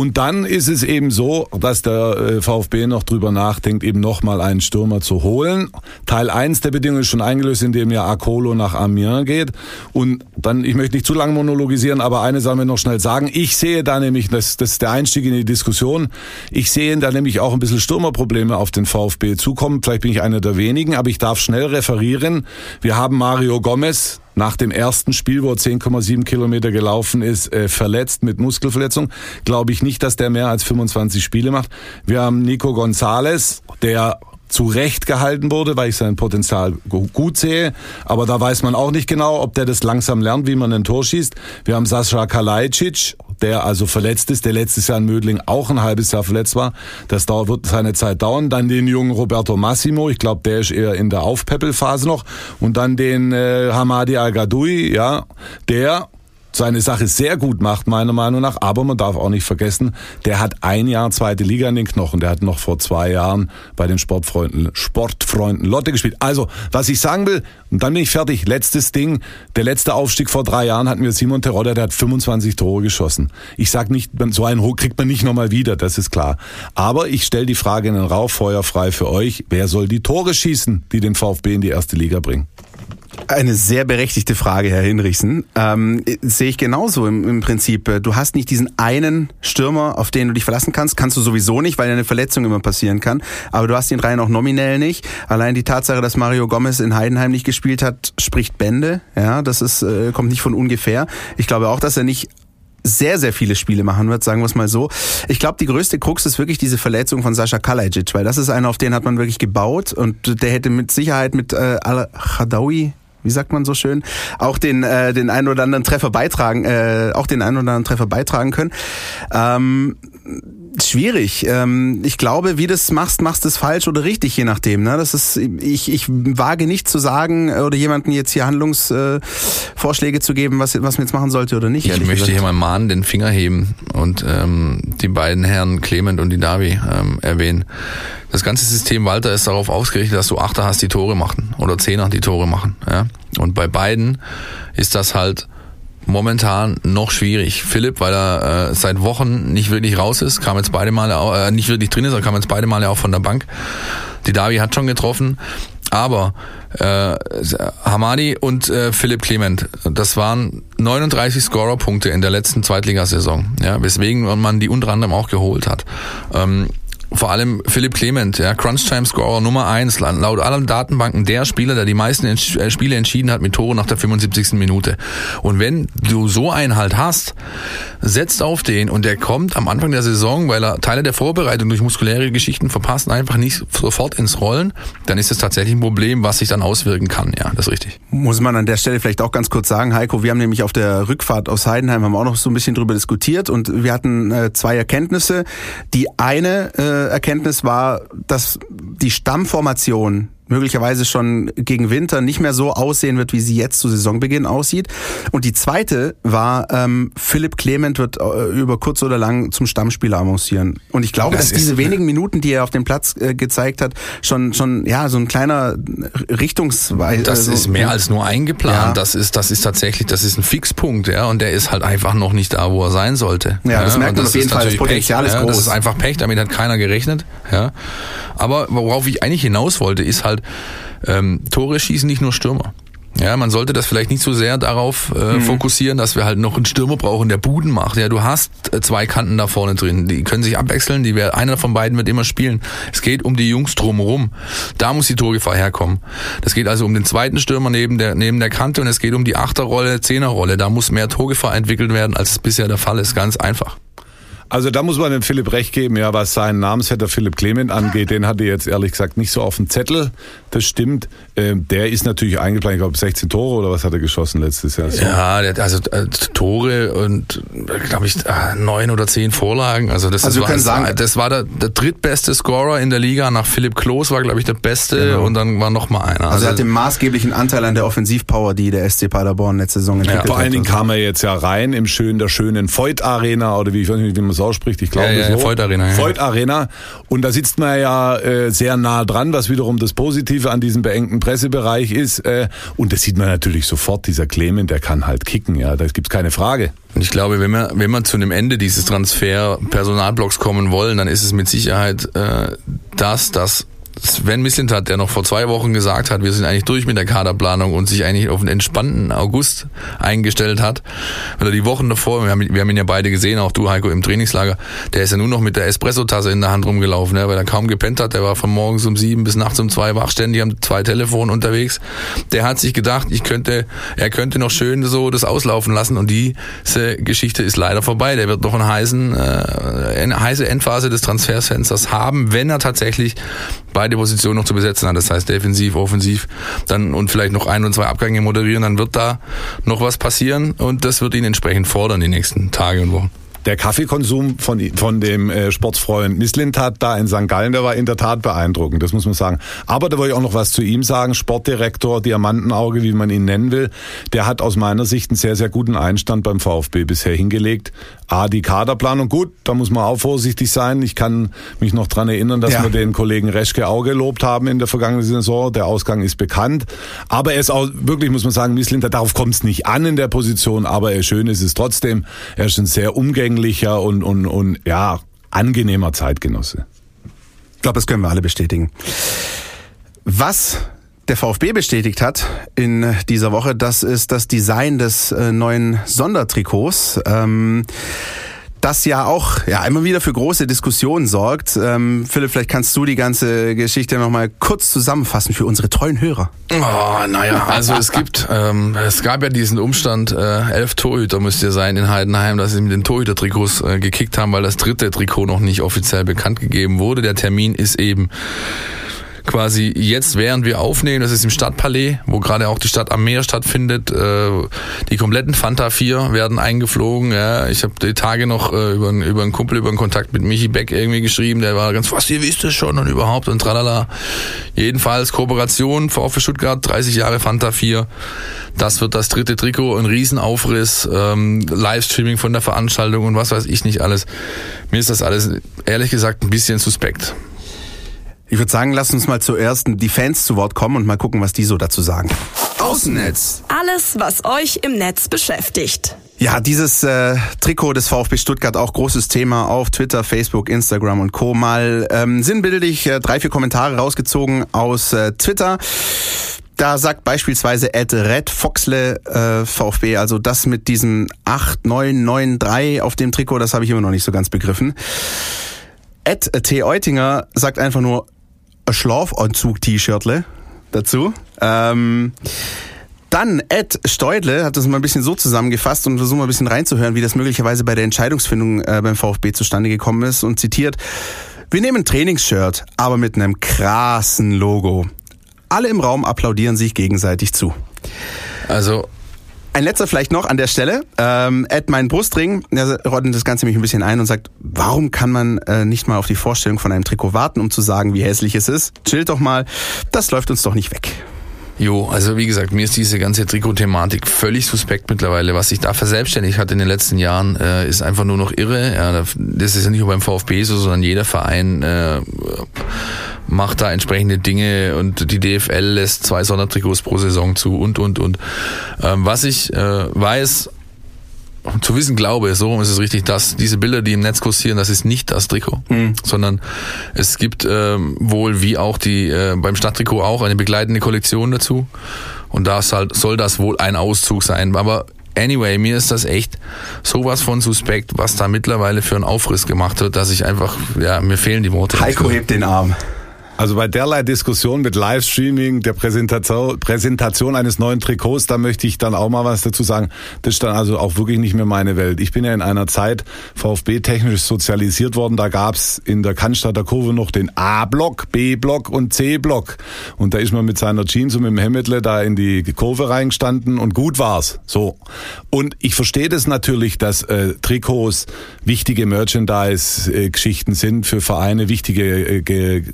Und dann ist es eben so, dass der äh, VfB noch drüber nachdenkt, eben nochmal einen Stürmer zu holen. Teil 1 der Bedingungen ist schon eingelöst, indem ja Akolo nach Amiens geht. Und dann, ich möchte nicht zu lange monologisieren, aber eine Sache noch schnell sagen. Ich sehe da nämlich, das, das ist der Einstieg in die Diskussion, ich sehe da nämlich auch ein bisschen Stürmerprobleme auf den VfB zukommen. Vielleicht bin ich einer der wenigen, aber ich darf schnell referieren. Wir haben Mario Gomez, nach dem ersten Spiel, wo er 10,7 Kilometer gelaufen ist, äh, verletzt mit Muskelverletzung. Glaube ich nicht, dass der mehr als 25 Spiele macht. Wir haben Nico Gonzalez, der zu Recht gehalten wurde, weil ich sein Potenzial gut sehe. Aber da weiß man auch nicht genau, ob der das langsam lernt, wie man ein Tor schießt. Wir haben Sascha Kalajdzic, der also verletzt ist, der letztes Jahr in Mödling auch ein halbes Jahr verletzt war. Das dauert, wird seine Zeit dauern. Dann den jungen Roberto Massimo, ich glaube, der ist eher in der Aufpäppelphase noch. Und dann den äh, Hamadi Al-Gadoui, ja, der seine Sache sehr gut macht, meiner Meinung nach. Aber man darf auch nicht vergessen, der hat ein Jahr zweite Liga in den Knochen. Der hat noch vor zwei Jahren bei den Sportfreunden, Sportfreunden Lotte gespielt. Also, was ich sagen will, und dann bin ich fertig. Letztes Ding. Der letzte Aufstieg vor drei Jahren hatten wir Simon Terodde, der hat 25 Tore geschossen. Ich sag nicht, so einen Hoch kriegt man nicht nochmal wieder, das ist klar. Aber ich stelle die Frage in den Raum, feuerfrei für euch. Wer soll die Tore schießen, die den VfB in die erste Liga bringen? Eine sehr berechtigte Frage, Herr Hinrichsen. Ähm, sehe ich genauso im, im, Prinzip. Du hast nicht diesen einen Stürmer, auf den du dich verlassen kannst. Kannst du sowieso nicht, weil eine Verletzung immer passieren kann. Aber du hast ihn rein auch nominell nicht. Allein die Tatsache, dass Mario Gomez in Heidenheim nicht gespielt hat, spricht Bände. Ja, das ist, äh, kommt nicht von ungefähr. Ich glaube auch, dass er nicht sehr, sehr viele Spiele machen wird, sagen wir es mal so. Ich glaube, die größte Krux ist wirklich diese Verletzung von Sascha Kalajic, weil das ist einer, auf den hat man wirklich gebaut und der hätte mit Sicherheit mit äh, Al-Khadawi, wie sagt man so schön, auch den äh, den einen oder anderen Treffer beitragen, äh, auch den einen oder anderen Treffer beitragen können. Ähm, schwierig. Ähm, ich glaube, wie du es machst, machst du es falsch oder richtig, je nachdem. Ne? Das ist, ich, ich wage nicht zu sagen äh, oder jemanden jetzt hier Handlungsvorschläge äh, zu geben, was, was man jetzt machen sollte oder nicht. Ich möchte gesagt. hier mal mahnen, den Finger heben und ähm, die beiden Herren Clement und die Davi ähm, erwähnen. Das ganze System Walter ist darauf ausgerichtet, dass du Achter hast, die Tore machen oder Zehner, die Tore machen. Ja? Und bei beiden ist das halt momentan noch schwierig. Philipp, weil er äh, seit Wochen nicht wirklich raus ist, kam jetzt beide Male, äh, nicht wirklich drin ist, er kam jetzt beide Male auch von der Bank. Die Davi hat schon getroffen, aber äh, Hamadi und äh, Philipp Clement, das waren 39 Scorerpunkte in der letzten Zweitligasaison, ja, weswegen man die unter anderem auch geholt hat. Ähm, vor allem Philipp Clement, ja, Crunch-Time-Scorer Nummer eins, laut allen Datenbanken der Spieler, der die meisten äh, Spiele entschieden hat mit Toren nach der 75. Minute. Und wenn du so einen halt hast, setzt auf den und der kommt am Anfang der Saison, weil er Teile der Vorbereitung durch muskuläre Geschichten verpasst, einfach nicht sofort ins Rollen, dann ist es tatsächlich ein Problem, was sich dann auswirken kann. Ja, das ist richtig. Muss man an der Stelle vielleicht auch ganz kurz sagen, Heiko, wir haben nämlich auf der Rückfahrt aus Heidenheim haben auch noch so ein bisschen drüber diskutiert und wir hatten äh, zwei Erkenntnisse. Die eine äh, Erkenntnis war, dass die Stammformation möglicherweise schon gegen Winter nicht mehr so aussehen wird, wie sie jetzt zu Saisonbeginn aussieht. Und die zweite war, ähm, Philipp Clement wird äh, über kurz oder lang zum Stammspieler avancieren. Und ich glaube, das dass diese wenigen Minuten, die er auf dem Platz äh, gezeigt hat, schon schon ja so ein kleiner Richtungsweis. Das also, ist mehr als nur eingeplant. Ja. Das ist das ist tatsächlich das ist ein Fixpunkt, ja, und der ist halt einfach noch nicht da, wo er sein sollte. Ja, das ja, merkt man auf jeden Fall. Das Potenzial Pech, ist groß. Ja, das ist einfach Pech. Damit hat keiner gerechnet. Ja, aber worauf ich eigentlich hinaus wollte, ist halt ähm, Tore schießen nicht nur Stürmer. Ja, man sollte das vielleicht nicht so sehr darauf äh, mhm. fokussieren, dass wir halt noch einen Stürmer brauchen, der Buden macht. Ja, du hast äh, zwei Kanten da vorne drin, die können sich abwechseln, die wer, einer von beiden wird immer spielen. Es geht um die Jungs drumherum. Da muss die Torgefahr herkommen. Das geht also um den zweiten Stürmer neben der neben der Kante und es geht um die Achterrolle, Zehnerrolle. Da muss mehr Torgefahr entwickelt werden, als es bisher der Fall ist. Ganz einfach. Also da muss man dem Philipp recht geben, ja, was seinen Namensvetter Philipp Clement angeht, den hatte jetzt ehrlich gesagt nicht so auf dem Zettel. Das stimmt. Ähm, der ist natürlich eingeplant, ich glaube 16 Tore oder was hat er geschossen letztes Jahr? So. Ja, also äh, Tore und glaube ich äh, neun oder zehn Vorlagen. Also das, also war, sagen, das war der, der drittbeste Scorer in der Liga. Nach Philipp Klos war glaube ich der beste genau. und dann war noch mal einer. Also, also er hat den maßgeblichen Anteil an der Offensivpower, die der SC Paderborn letzte Saison entwickelt ja, hat. Vor allen Dingen kam er jetzt ja rein im schönen, der schönen Voigt Arena oder wie ich weiß nicht, wie man so das ausspricht. Ich glaube Ja, ja, so. Voigt Arena, ja. Voigt Arena. Und da sitzt man ja äh, sehr nah dran, was wiederum das Positive an diesem beengten Pressebereich ist. Äh, und das sieht man natürlich sofort. Dieser Clement, der kann halt kicken. Ja, da gibt's keine Frage. Und ich glaube, wenn wir, wenn wir zu einem Ende dieses Transfer-Personalblocks kommen wollen, dann ist es mit Sicherheit äh, das, dass Sven Mislintat, der noch vor zwei Wochen gesagt hat, wir sind eigentlich durch mit der Kaderplanung und sich eigentlich auf einen entspannten August eingestellt hat, weil er die Wochen davor, wir haben, wir haben ihn ja beide gesehen, auch du Heiko im Trainingslager, der ist ja nur noch mit der Espresso-Tasse in der Hand rumgelaufen, ne, weil er kaum gepennt hat, der war von morgens um sieben bis nachts um zwei wach, ständig am zwei Telefon unterwegs. Der hat sich gedacht, ich könnte, er könnte noch schön so das auslaufen lassen und diese Geschichte ist leider vorbei. Der wird noch einen heißen, äh, eine heiße Endphase des Transferfensters haben, wenn er tatsächlich beide Positionen noch zu besetzen hat. Das heißt defensiv, offensiv, dann und vielleicht noch ein und zwei Abgänge moderieren, dann wird da noch was passieren und das wird ihn entsprechend fordern die nächsten Tage und Wochen. Der Kaffeekonsum von, von dem äh, Sportsfreund Mislintat da in St. Gallen, der war in der Tat beeindruckend, das muss man sagen. Aber da wollte ich auch noch was zu ihm sagen. Sportdirektor, Diamantenauge, wie man ihn nennen will, der hat aus meiner Sicht einen sehr, sehr guten Einstand beim VfB bisher hingelegt. A, die Kaderplanung, gut, da muss man auch vorsichtig sein. Ich kann mich noch dran erinnern, dass Ja. wir den Kollegen Reschke auch gelobt haben in der vergangenen Saison. Der Ausgang ist bekannt. Aber er ist auch, wirklich muss man sagen, Mislintat, darauf kommt es nicht an in der Position, aber er schön ist es trotzdem. Er ist ein sehr umgänglicher und, und, und ja, angenehmer Zeitgenosse. Ich glaube, das können wir alle bestätigen. Was der VfB bestätigt hat in dieser Woche, das ist das Design des äh, neuen Sondertrikots. Ähm, das ja auch ja immer wieder für große Diskussionen sorgt. Ähm, Philipp, vielleicht kannst du die ganze Geschichte nochmal kurz zusammenfassen für unsere treuen Hörer. Oh, naja, also es gibt, ähm, es gab ja diesen Umstand, äh, elf Torhüter müsst ihr sein in Heidenheim, dass sie mit den Torhüter-Trikots äh, gekickt haben, weil das dritte Trikot noch nicht offiziell bekannt gegeben wurde. Der Termin ist eben quasi jetzt, während wir aufnehmen, das ist im Stadtpalais, wo gerade auch die Stadt am Meer stattfindet. Äh, die kompletten Fanta 4 werden eingeflogen. Ja. Ich habe die Tage noch äh, über, über einen Kumpel, über einen Kontakt mit Michi Beck irgendwie geschrieben, der war ganz, was, ihr wisst es schon und überhaupt und tralala. Jedenfalls Kooperation, VfB Stuttgart, 30 Jahre Fanta 4. Das wird das dritte Trikot, ein Riesenaufriss, ähm, Livestreaming von der Veranstaltung und was weiß ich nicht alles. Mir ist das alles, ehrlich gesagt, ein bisschen suspekt. Ich würde sagen, lass uns mal zuerst die Fans zu Wort kommen und mal gucken, was die so dazu sagen. Außennetz. Alles, was euch im Netz beschäftigt. Ja, dieses äh, Trikot des VfB Stuttgart auch großes Thema auf Twitter, Facebook, Instagram und Co. Mal ähm, sinnbildlich äh, drei, vier Kommentare rausgezogen aus äh, Twitter. Da sagt beispielsweise Ed Red Foxle äh, VfB, also das mit diesem 8993 auf dem Trikot, das habe ich immer noch nicht so ganz begriffen. Ed T. Eutinger sagt einfach nur ein Schlafanzug-T-Shirtle dazu. Ähm, dann Ed Steudle hat das mal ein bisschen so zusammengefasst und versucht mal ein bisschen reinzuhören, wie das möglicherweise bei der Entscheidungsfindung äh, beim VfB zustande gekommen ist und zitiert, wir nehmen Trainingsshirt, aber mit einem krassen Logo. Alle im Raum applaudieren sich gegenseitig zu. Also Ein letzter vielleicht noch an der Stelle. Ähm, Ed mein Brustring, der ordnet das Ganze mich ein bisschen ein und sagt, warum kann man äh, nicht mal auf die Vorstellung von einem Trikot warten, um zu sagen, wie hässlich es ist? Chillt doch mal, das läuft uns doch nicht weg. Jo, also wie gesagt, mir ist diese ganze Trikot-Thematik völlig suspekt mittlerweile. Was sich da verselbstständigt hat in den letzten Jahren, äh, ist einfach nur noch irre. Ja, das ist ja nicht nur beim VfB so, sondern jeder Verein äh, macht da entsprechende Dinge und die DFL lässt zwei Sondertrikots pro Saison zu und, und, und. Ähm, was ich äh, weiß, zu wissen glaube, so rum ist es richtig, dass diese Bilder, die im Netz kursieren, das ist nicht das Trikot, sondern es gibt ähm, wohl wie auch die äh, beim Stadttrikot auch eine begleitende Kollektion dazu und da halt, soll das wohl ein Auszug sein. Aber anyway, mir ist das echt sowas von suspekt, was da mittlerweile für einen Aufriss gemacht wird, dass ich einfach, ja, mir fehlen die Worte. Heiko hebt den Arm. Also bei derlei Diskussion mit Livestreaming, der Präsentation, Präsentation eines neuen Trikots, da möchte ich dann auch mal was dazu sagen. Das ist dann also auch wirklich nicht mehr meine Welt. Ich bin ja in einer Zeit VfB-technisch sozialisiert worden. Da gab's in der Cannstatter Kurve noch den A-Block, B-Block und C-Block. Und da ist man mit seiner Jeans und mit dem Hemmetle da in die Kurve reingestanden und gut war's. So. Und ich verstehe das natürlich, dass äh, Trikots wichtige Merchandise-Geschichten sind für Vereine, wichtige äh,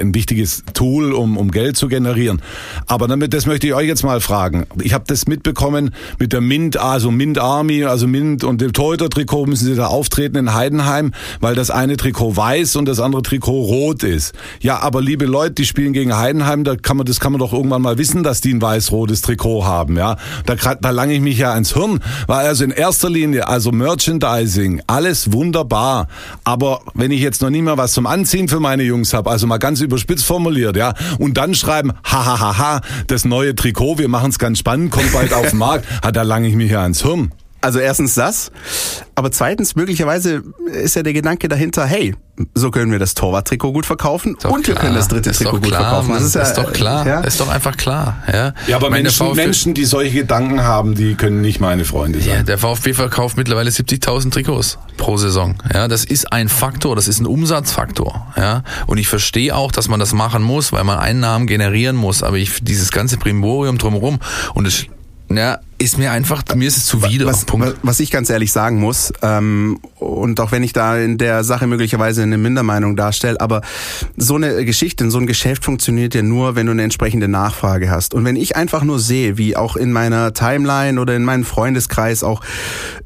ein wichtiges Tool, um, um Geld zu generieren. Aber damit, das möchte ich euch jetzt mal fragen. Ich habe das mitbekommen mit der Mint, also Mint Army, also Mint und dem Torhüter-Trikot müssen sie da auftreten in Heidenheim, weil das eine Trikot weiß und das andere Trikot rot ist. Ja, aber liebe Leute, die spielen gegen Heidenheim, da kann man, das kann man doch irgendwann mal wissen, dass die ein weiß-rotes Trikot haben, ja. Da, da lange ich mich ja ins Hirn, weil also in erster Linie, also Merchandising, alles wunderbar. Aber wenn ich jetzt noch nie mal was zum Anziehen für meine Jungs habe, also mal ganz überspitzt formuliert, ja, und dann schreiben, hahaha, das neue Trikot, wir machen es ganz spannend, kommt bald auf den Markt, hat da lange ich mich ja ins Hirn. Also erstens das, aber zweitens möglicherweise ist ja der Gedanke dahinter, hey, so können wir das Torwarttrikot gut verkaufen und wir können das dritte ist Trikot gut klar, verkaufen. Mann, Das ist, ist, ja, doch klar. Ja? Ist doch einfach klar. Ja, Ja, aber Meine Menschen, Menschen, die solche Gedanken haben, die können nicht meine Freunde Ja, sein. der VfB verkauft mittlerweile 70.000 Trikots pro Saison. Ja, das ist ein Faktor, das ist ein Umsatzfaktor. Ja, und ich verstehe auch, dass man das machen muss, weil man Einnahmen generieren muss. Aber ich dieses ganze Primborium drumherum und es ja, ist mir einfach, mir ist es zuwider. Was, Punkt. was ich ganz ehrlich sagen muss, ähm, und auch wenn ich da in der Sache möglicherweise eine Mindermeinung darstelle, aber so eine Geschichte, so ein Geschäft funktioniert ja nur, wenn du eine entsprechende Nachfrage hast. Und wenn ich einfach nur sehe, wie auch in meiner Timeline oder in meinem Freundeskreis auch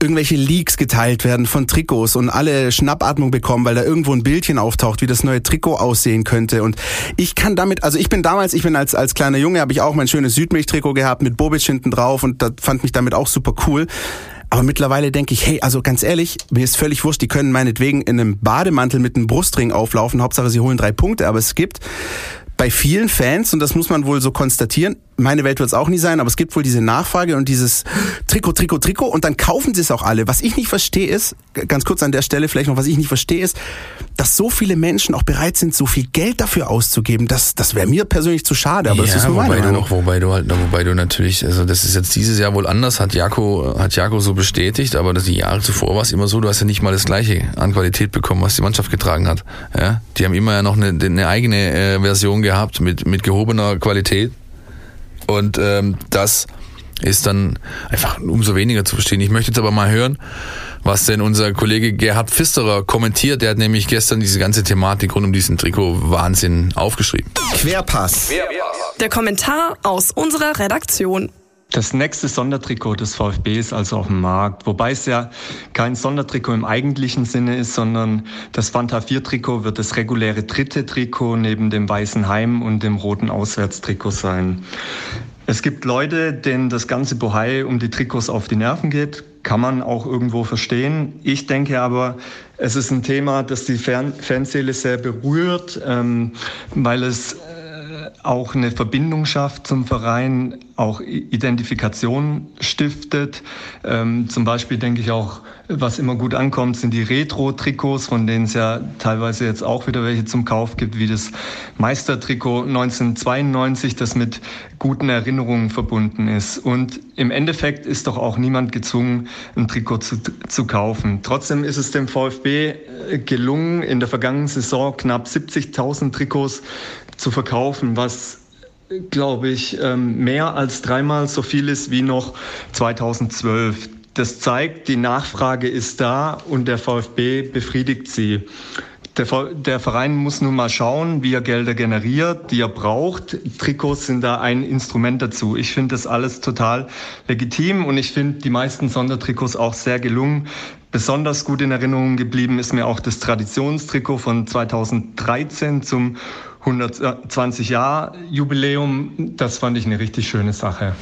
irgendwelche Leaks geteilt werden von Trikots und alle Schnappatmung bekommen, weil da irgendwo ein Bildchen auftaucht, wie das neue Trikot aussehen könnte. Und ich kann damit, also ich bin damals, ich bin als, als kleiner Junge, habe ich auch mein schönes Südmilch-Trikot gehabt mit Bobic hinten drauf und das fand mich damit auch super cool. Aber mittlerweile denke ich, hey, also ganz ehrlich, mir ist völlig wurscht, die können meinetwegen in einem Bademantel mit einem Brustring auflaufen, Hauptsache sie holen drei Punkte, aber es gibt bei vielen Fans, und das muss man wohl so konstatieren, meine Welt wird es auch nie sein, aber es gibt wohl diese Nachfrage und dieses Trikot, Trikot, Trikot und dann kaufen sie es auch alle. Was ich nicht verstehe ist, ganz kurz an der Stelle vielleicht noch, was ich nicht verstehe ist, dass so viele Menschen auch bereit sind, so viel Geld dafür auszugeben. Das, das wäre mir persönlich zu schade, aber das ist nur meine wobei du Meinung. noch, wobei du halt, wobei du natürlich, also das ist jetzt dieses Jahr wohl anders, hat Jako, hat Jako so bestätigt, aber das die Jahre zuvor war es immer so, du hast ja nicht mal das gleiche an Qualität bekommen, was die Mannschaft getragen hat. Ja, die haben immer ja noch eine, eine eigene äh, Version gehabt mit mit gehobener Qualität und ähm, das ist dann einfach umso weniger zu verstehen. Ich möchte jetzt aber mal hören, was denn unser Kollege Gerhard Pfisterer kommentiert. Der hat nämlich gestern diese ganze Thematik rund um diesen Trikot-Wahnsinn aufgeschrieben. Querpass. Der Kommentar aus unserer Redaktion. Das nächste Sondertrikot des VfB ist also auf dem Markt, wobei es ja kein Sondertrikot im eigentlichen Sinne ist, sondern das Fanta 4 Trikot wird das reguläre dritte Trikot neben dem weißen Heim und dem roten Auswärtstrikot sein. Es gibt Leute, denen das ganze Bohai um die Trikots auf die Nerven geht. Kann man auch irgendwo verstehen. Ich denke aber, es ist ein Thema, das die Fan sehr berührt, ähm, weil es auch eine Verbindung schafft zum Verein, auch Identifikation stiftet. Ähm, zum Beispiel denke ich auch, was immer gut ankommt, sind die Retro-Trikots, von denen es ja teilweise jetzt auch wieder welche zum Kauf gibt, wie das Meistertrikot 1992, das mit guten Erinnerungen verbunden ist. Und im Endeffekt ist doch auch niemand gezwungen, ein Trikot zu, zu kaufen. Trotzdem ist es dem VfB gelungen, in der vergangenen Saison knapp 70.000 Trikots zu verkaufen, was glaube ich mehr als dreimal so viel ist wie noch 2012. Das zeigt, die Nachfrage ist da und der VfB befriedigt sie. Der, der, Verein muss nun mal schauen, wie er Gelder generiert, die er braucht. Trikots sind da ein Instrument dazu. Ich finde das alles total legitim und ich finde die meisten Sondertrikots auch sehr gelungen. Besonders gut in Erinnerung geblieben ist mir auch das Traditionstrikot von 2013 zum 120 Jahr Jubiläum. Das fand ich eine richtig schöne Sache.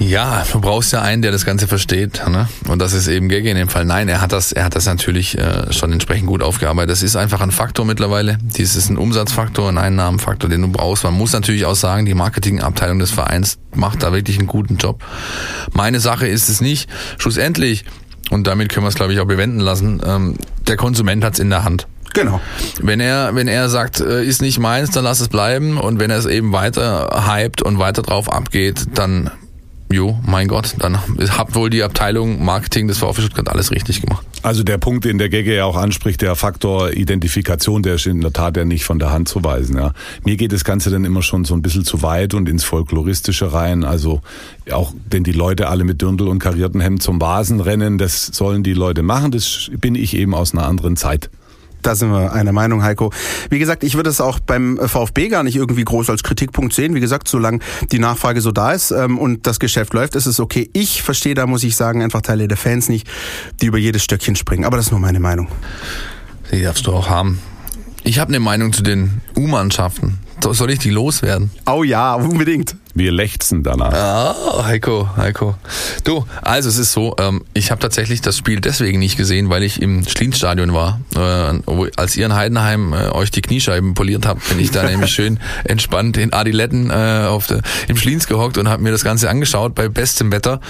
Ja, du brauchst ja einen, der das Ganze versteht, ne? Und das ist eben Gege in dem Fall. Nein, er hat das, er hat das natürlich äh, schon entsprechend gut aufgearbeitet. Das ist einfach ein Faktor mittlerweile. Dies ist ein Umsatzfaktor, ein Einnahmenfaktor, den du brauchst. Man muss natürlich auch sagen, die Marketingabteilung des Vereins macht da wirklich einen guten Job. Meine Sache ist es nicht. Schlussendlich, und damit können wir es, glaube ich, auch bewenden lassen, ähm, der Konsument hat's in der Hand. Genau. Wenn er, wenn er sagt, äh, ist nicht meins, dann lass es bleiben. Und wenn er es eben weiter hypt und weiter drauf abgeht, dann Jo, mein Gott, dann hat wohl die Abteilung Marketing des VfB Stuttgart alles richtig gemacht. Also der Punkt, den der Gegge ja auch anspricht, der Faktor Identifikation, der ist in der Tat ja nicht von der Hand zu weisen. Ja. Mir geht das Ganze dann immer schon so ein bisschen zu weit und ins Folkloristische rein. Also auch, denn die Leute alle mit Dirndl und karierten Hemd zum Vasen rennen, das sollen die Leute machen. Das bin ich eben aus einer anderen Zeit. Da sind wir einer Meinung, Heiko. Wie gesagt, ich würde es auch beim VfB gar nicht irgendwie groß als Kritikpunkt sehen. Wie gesagt, solange die Nachfrage so da ist ähm, und das Geschäft läuft, ist es okay. Ich verstehe da, muss ich sagen, einfach Teile der Fans nicht, die über jedes Stöckchen springen. Aber das ist nur meine Meinung. Die darfst du auch haben. Ich habe eine Meinung zu den U-Mannschaften. Soll ich die loswerden? Oh ja, unbedingt. Wir lechzen danach. Ah, Heiko, Heiko. Du, also es ist so, ähm, ich habe tatsächlich das Spiel deswegen nicht gesehen, weil ich im Schlienstadion war. Äh, wo, als ihr in Heidenheim äh, euch die Kniescheiben poliert habt, bin ich da nämlich schön entspannt in Adiletten äh, auf der, im Schliens gehockt und habe mir das Ganze angeschaut bei bestem Wetter.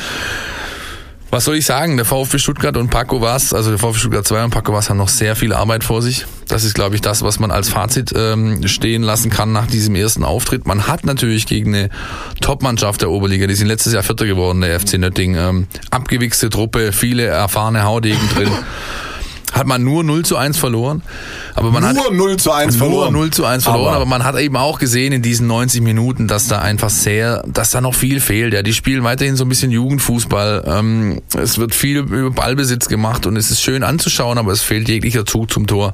Was soll ich sagen? Der VfB Stuttgart und Paco Was, also der VfB Stuttgart 2 und Paco Was haben noch sehr viel Arbeit vor sich. Das ist, glaube ich, das, was man als Fazit ähm, stehen lassen kann nach diesem ersten Auftritt. Man hat natürlich gegen eine Top-Mannschaft der Oberliga, die sind letztes Jahr Vierter geworden, der FC Nöttingen, ähm, abgewichste Truppe, viele erfahrene Haudegen drin hat man nur 0 zu 1 verloren. Aber man nur hat 0 zu 1 nur verloren. 0 zu 1 verloren, Aber- aber, man hat eben auch gesehen in diesen 90 Minuten, dass da einfach sehr, dass da noch viel fehlt. Ja, die spielen weiterhin so ein bisschen Jugendfußball. Ähm, es wird viel über Ballbesitz gemacht und es ist schön anzuschauen, aber es fehlt jeglicher Zug zum Tor.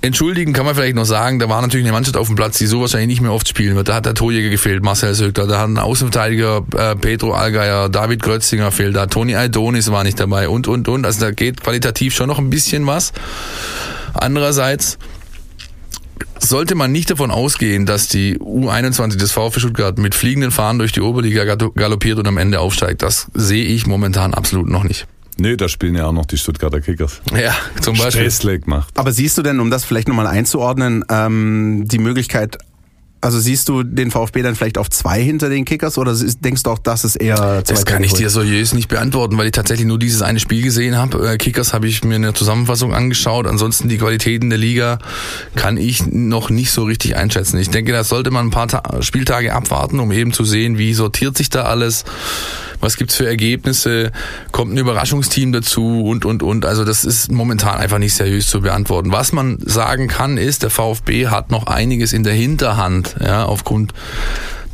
Entschuldigen kann man vielleicht noch sagen, da war natürlich eine Mannschaft auf dem Platz, die so wahrscheinlich nicht mehr oft spielen wird. Da hat der Torjäger gefehlt, Marcel Sögter, da hat ein Außenverteidiger äh, Pedro Allgeier, David Grötzinger fehlt da, Toni Aidonis war nicht dabei und, und, und. Also da geht qualitativ schon noch ein bisschen was. Andererseits sollte man nicht davon ausgehen, dass die U21 des VfB Stuttgart mit fliegenden Fahnen durch die Oberliga galoppiert und am Ende aufsteigt. Das sehe ich momentan absolut noch nicht. Nee, da spielen ja auch noch die Stuttgarter Kickers. Ja, zum Beispiel. Stressleck macht. Aber siehst du denn, um das vielleicht nochmal einzuordnen, ähm, die Möglichkeit, also siehst du den VfB dann vielleicht auf zwei hinter den Kickers oder denkst du auch, das ist eher zwei Das kann ich dir seriös nicht beantworten, weil ich tatsächlich nur dieses eine Spiel gesehen habe. Äh, Kickers habe ich mir in der Zusammenfassung angeschaut. Ansonsten die Qualitäten der Liga kann ich noch nicht so richtig einschätzen. Ich denke, da sollte man ein paar Ta Spieltage abwarten, um eben zu sehen, wie sortiert sich da alles, was gibt's für Ergebnisse, kommt ein Überraschungsteam dazu und, und, und. Also das ist momentan einfach nicht seriös zu beantworten. Was man sagen kann, ist, der VfB hat noch einiges in der Hinterhand, ja, aufgrund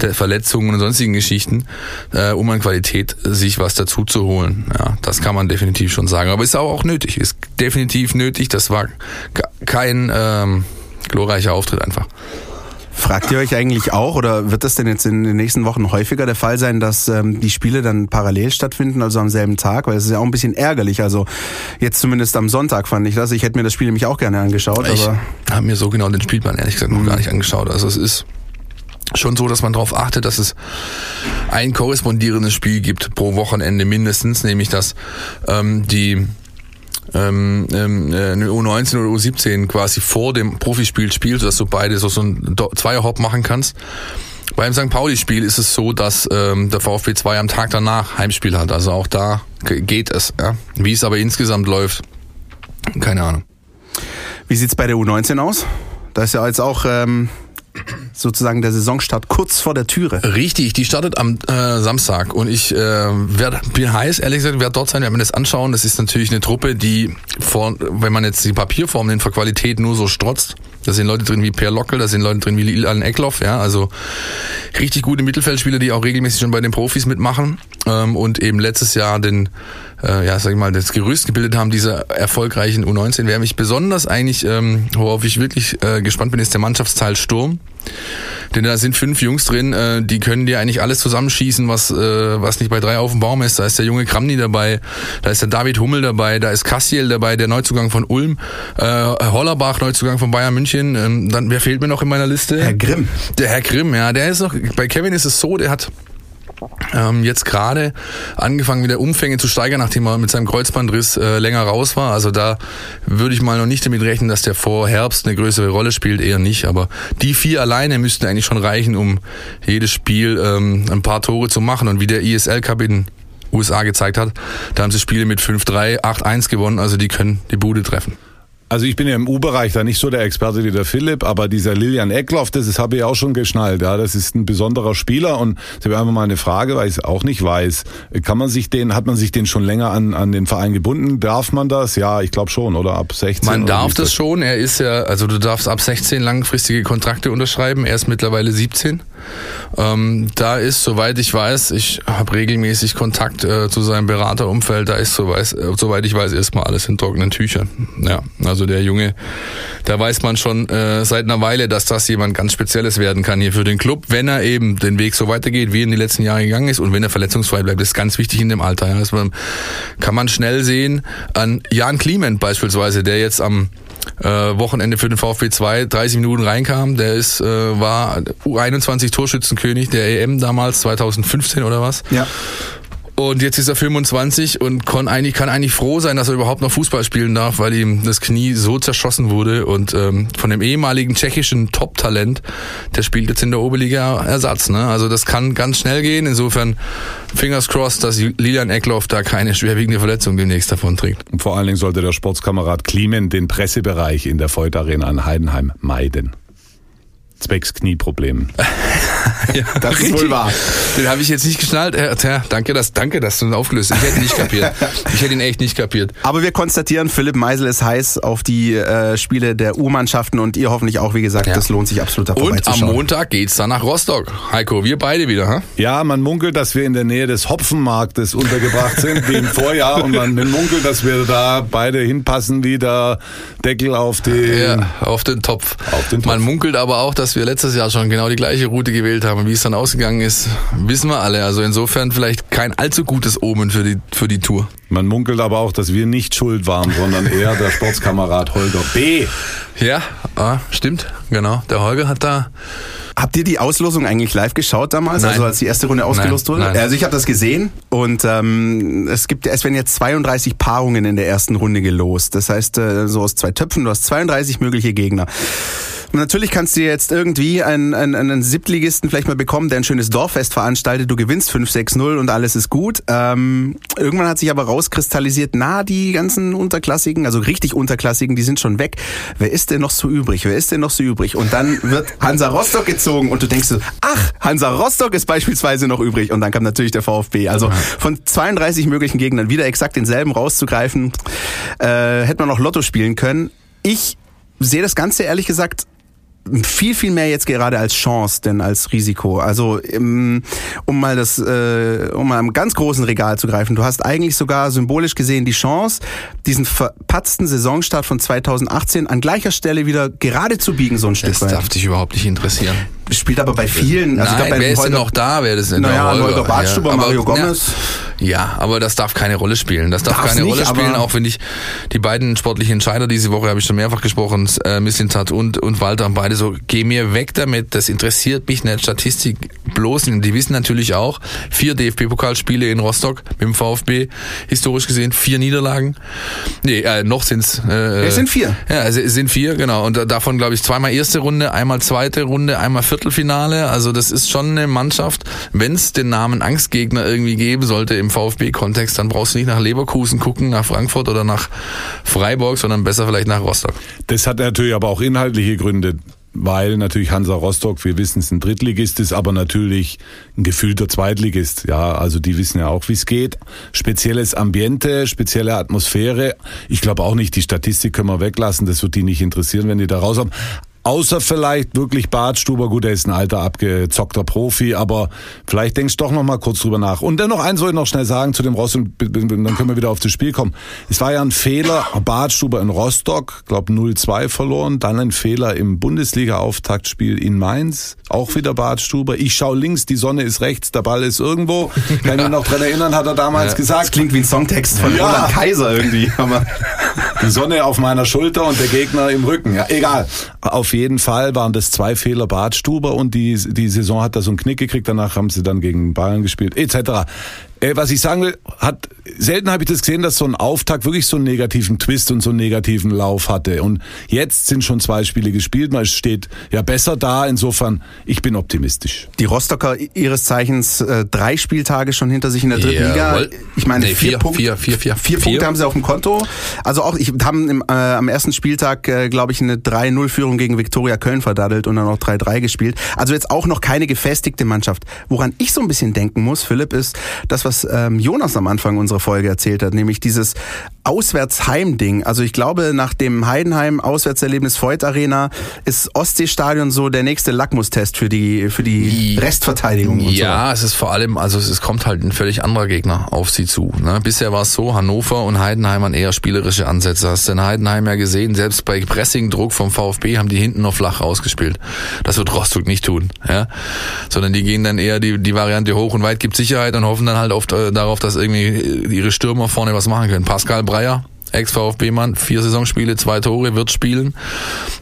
der Verletzungen und sonstigen Geschichten, äh, um an Qualität sich was dazu zu holen. Ja, das kann man definitiv schon sagen. Aber ist auch, auch nötig. Ist definitiv nötig. Das war ke- kein ähm, glorreicher Auftritt einfach. Fragt ihr euch eigentlich auch oder wird das denn jetzt in den nächsten Wochen häufiger der Fall sein, dass ähm, die Spiele dann parallel stattfinden, also am selben Tag? Weil es ist ja auch ein bisschen ärgerlich. Also jetzt zumindest am Sonntag fand ich das. Ich hätte mir das Spiel nämlich auch gerne angeschaut, Ich habe mir so genau den Spielplan ehrlich gesagt noch gar nicht angeschaut. Also es ist schon so, dass man darauf achtet, dass es ein korrespondierendes Spiel gibt pro Wochenende mindestens, nämlich dass ähm, die ähm, ähm, äh, eine U19 oder U17 quasi vor dem Profispiel spielt, sodass du beide so, so ein Zweierhop machen kannst. Beim St. Pauli-Spiel ist es so, dass ähm, der VfB 2 am Tag danach Heimspiel hat. Also auch da ge- geht es. Ja? Wie es aber insgesamt läuft, keine Ahnung. wie sieht's bei der U19 aus? Da ist ja jetzt auch ähm, sozusagen der Saisonstart kurz vor der Türe. Richtig, die startet am äh, Samstag und ich äh, werd, bin heiß, ehrlich gesagt, werde dort sein, werde mir das anschauen. Das ist natürlich eine Truppe, die, vor, wenn man jetzt die Papierform nimmt, vor Qualität nur so strotzt. Da sind Leute drin wie Per Lockel, da sind Leute drin wie Ilan Eckloff, ja, also richtig gute Mittelfeldspieler, die auch regelmäßig schon bei den Profis mitmachen ähm, und eben letztes Jahr den, äh, ja, sag ich mal, das Gerüst gebildet haben dieser erfolgreichen U19. Wer mich besonders eigentlich, ähm, worauf ich wirklich äh, gespannt bin, ist der Mannschaftsteil Sturm. Denn da sind fünf Jungs drin, äh, die können dir eigentlich alles zusammenschießen, was, äh, was nicht bei drei auf dem Baum ist. Da ist der junge Kramny dabei, da ist der David Hummel dabei, da ist Kassiel dabei, der Neuzugang von Ulm, äh, Hollerbach, Neuzugang von Bayern München. Ähm, dann, wer fehlt mir noch in meiner Liste? Herr Grimm. Der Herr Grimm, ja, der ist noch, bei Kevin ist es so, der hat ähm, jetzt gerade angefangen wieder Umfänge zu steigern, nachdem er mit seinem Kreuzbandriss äh, länger raus war. Also da würde ich mal noch nicht damit rechnen, dass der vor Herbst eine größere Rolle spielt, eher nicht. Aber die vier alleine müssten eigentlich schon reichen, um jedes Spiel ähm, ein paar Tore zu machen. Und wie der ISL Cup in USA gezeigt hat, da haben sie Spiele mit 5-3, 8-1 gewonnen. Also die können die Bude treffen. Also ich bin ja im U-Bereich da nicht so der Experte wie der Philipp, aber dieser Lilian Eckloff, das ist, habe ich auch schon geschnallt. Ja, das ist ein besonderer Spieler und ich habe einfach mal eine Frage, weil ich es auch nicht weiß. Kann man sich den, hat man sich den schon länger an, an den Verein gebunden? Darf man das? Ja, ich glaube schon, oder ab 16? Man darf das schon. Er ist ja, also du darfst ab 16 langfristige Kontrakte unterschreiben. Er ist mittlerweile 17. Ähm, da ist, soweit ich weiß, ich habe regelmäßig Kontakt äh, zu seinem Beraterumfeld, da ist, soweit, äh, soweit ich weiß, erstmal alles in trockenen Tüchern. Ja, also der Junge, da weiß man schon äh, seit einer Weile, dass das jemand ganz Spezielles werden kann hier für den Club, wenn er eben den Weg so weitergeht, wie er in die letzten Jahre gegangen ist und wenn er verletzungsfrei bleibt. Das ist ganz wichtig in dem Alter. Ja. Das kann man schnell sehen an Jan Kliment beispielsweise, der jetzt am äh, Wochenende für den VfB 2 30 Minuten reinkam. Der ist äh, war U21 Torschützenkönig der EM damals 2015 oder was. Ja. Und jetzt ist er 25 und kann eigentlich, kann eigentlich froh sein, dass er überhaupt noch Fußball spielen darf, weil ihm das Knie so zerschossen wurde. Und ähm, von dem ehemaligen tschechischen Top-Talent, der spielt jetzt in der Oberliga Ersatz. Ne? Also das kann ganz schnell gehen. Insofern fingers crossed, dass Lilian Eckloff da keine schwerwiegende Verletzung demnächst davon trägt. Und vor allen Dingen sollte der Sportskamerad Kliemen den Pressebereich in der Feud Arena in Heidenheim meiden zwecks Knieproblemen. ja, das ist wohl wahr. Den habe ich jetzt nicht geschnallt. Ja, danke, dass, danke, dass du ihn aufgelöst hast. Ich hätte ihn nicht kapiert. Ich hätte ihn echt nicht kapiert. Aber wir konstatieren, Philipp Meisel ist heiß auf die äh, Spiele der U-Mannschaften und ihr hoffentlich auch, wie gesagt, ja. das lohnt sich absolut davor Und am Montag geht's dann nach Rostock. Heiko, wir beide wieder, ha? Ja, man munkelt, dass wir in der Nähe des Hopfenmarktes untergebracht sind, wie im Vorjahr. Und man munkelt, dass wir da beide hinpassen wie der Deckel auf den... Ja, auf den Topf. Auf den Topf. Man munkelt aber auch, dass wir letztes Jahr schon genau die gleiche Route gewählt haben. Und wie es dann ausgegangen ist, wissen wir alle. Also insofern vielleicht kein allzu gutes Omen für die, für die Tour. Man munkelt aber auch, dass wir nicht schuld waren, sondern eher der Sportskamerad Holger B. Ja, ah, stimmt, genau. Der Holger hat da Habt ihr die Auslosung eigentlich live geschaut damals, nein. also als die erste Runde ausgelost nein, wurde? Nein. Also ich habe das gesehen und ähm, es gibt, es werden jetzt 32 Paarungen in der ersten Runde gelost. Das heißt, äh, so aus zwei Töpfen, du hast 32 mögliche Gegner. Natürlich kannst du jetzt irgendwie einen, einen, einen Siebtligisten vielleicht mal bekommen, der ein schönes Dorffest veranstaltet. Du gewinnst 5-6-0 und alles ist gut. Ähm, irgendwann hat sich aber rauskristallisiert, na, die ganzen Unterklassigen, also richtig Unterklassigen, die sind schon weg. Wer ist denn noch so übrig? Wer ist denn noch so übrig? Und dann wird Hansa Rostock gezogen und du denkst so, ach, Hansa Rostock ist beispielsweise noch übrig. Und dann kam natürlich der VfB. Also von 32 möglichen Gegnern wieder exakt denselben rauszugreifen, äh, hätte man noch Lotto spielen können. Ich sehe das Ganze ehrlich gesagt viel, viel mehr jetzt gerade als Chance denn als Risiko. Also um mal das, äh, um mal am ganz großen Regal zu greifen, du hast eigentlich sogar symbolisch gesehen die Chance, diesen verpatzten Saisonstart von 2018 an gleicher Stelle wieder gerade zu biegen, so ein Stück weit. Das darf dich überhaupt nicht interessieren. Spielt aber bei vielen. Also Nein, wer ist Holger, denn noch da? Wer ist denn naja, Holger, Holger Bartstuber, ja, Mario Gomez. Ja, ja, aber das darf keine Rolle spielen. Das darf Darf's keine nicht, Rolle spielen, auch wenn ich die beiden sportlichen Entscheider diese Woche, habe ich schon mehrfach gesprochen, äh, Missintat und, und Walter, haben beide so, geh mir weg damit, das interessiert mich nicht, Statistik bloß nicht. Die wissen natürlich auch, vier DFB-Pokalspiele in Rostock mit dem VfB, historisch gesehen, vier Niederlagen. Nee, äh, noch sind's. Äh, es sind vier. Ja, es sind vier, genau. Und davon, glaube ich, zweimal erste Runde, einmal zweite Runde, einmal Viertelfinale. Also das ist schon eine Mannschaft. Wenn es den Namen Angstgegner irgendwie geben sollte im VfB-Kontext, dann brauchst du nicht nach Leverkusen gucken, nach Frankfurt oder nach Freiburg, sondern besser vielleicht nach Rostock. Das hat natürlich aber auch inhaltliche Gründe weil natürlich Hansa Rostock, wir wissen es, ein Drittligist ist, aber natürlich ein gefühlter Zweitligist. Ja, also die wissen ja auch, wie es geht. Spezielles Ambiente, spezielle Atmosphäre. Ich glaube auch nicht, die Statistik können wir weglassen, das wird die nicht interessieren, wenn die da raus haben. Außer vielleicht wirklich Bartstuber, gut, er ist ein alter, abgezockter Profi, aber vielleicht denkst du doch noch mal kurz drüber nach. Und dann noch eins soll ich noch schnell sagen zu dem Ross und dann können wir wieder auf das Spiel kommen. Es war ja ein Fehler, Bartstuber in Rostock, glaub 0-2 verloren, dann ein Fehler im Bundesliga-Auftaktspiel in Mainz, auch wieder Bartstuber. Ich schaue links, die Sonne ist rechts, der Ball ist irgendwo. Kann ich mich noch dran erinnern, hat er damals ja. gesagt. Das klingt wie ein Songtext von ja. Roland Kaiser irgendwie. Aber die Sonne auf meiner Schulter und der Gegner im Rücken. Ja, egal. Auf jeden Fall waren das zwei Fehler Bartstuber und die, die Saison hat da so einen Knick gekriegt. Danach haben sie dann gegen Bayern gespielt, etc. Äh, was ich sagen will, hat selten habe ich das gesehen, dass so ein Auftakt wirklich so einen negativen Twist und so einen negativen Lauf hatte. Und jetzt sind schon zwei Spiele gespielt, man steht ja besser da. Insofern, ich bin optimistisch. Die Rostocker ihres Zeichens äh, drei Spieltage schon hinter sich in der dritten Liga. Ich meine, nee, vier, vier, Punkte, vier, vier, vier, vier, vier Punkte haben sie auf dem Konto. Also auch, ich haben im, äh, am ersten Spieltag, äh, glaube ich, eine 3-0-Führung gegen Viktoria Köln verdaddelt und dann noch 3-3 gespielt. Also jetzt auch noch keine gefestigte Mannschaft. Woran ich so ein bisschen denken muss, Philipp, ist das, was ähm, Jonas am Anfang unserer Folge erzählt hat, nämlich dieses Auswärtsheim-Ding. Also ich glaube, nach dem Heidenheim-Auswärtserlebnis Voigt Arena ist Ostseestadion so der nächste Lackmustest für die, für die Restverteidigung. Und ja, so. es ist vor allem, also es kommt halt ein völlig anderer Gegner auf sie zu. Ne? Bisher war es so, Hannover und Heidenheim waren eher spielerische Ansätze. Hast du in Heidenheim ja gesehen, selbst bei Pressing-Druck vom VfB haben die hinten noch flach rausgespielt. Das wird Rostock nicht tun. Ja? Sondern die gehen dann eher die, die Variante hoch und weit gibt Sicherheit und hoffen dann halt oft äh, darauf, dass irgendwie ihre Stürmer vorne was machen können. Pascal Breyer, Ex-VfB-Mann, vier Saisonspiele, zwei Tore, wird spielen.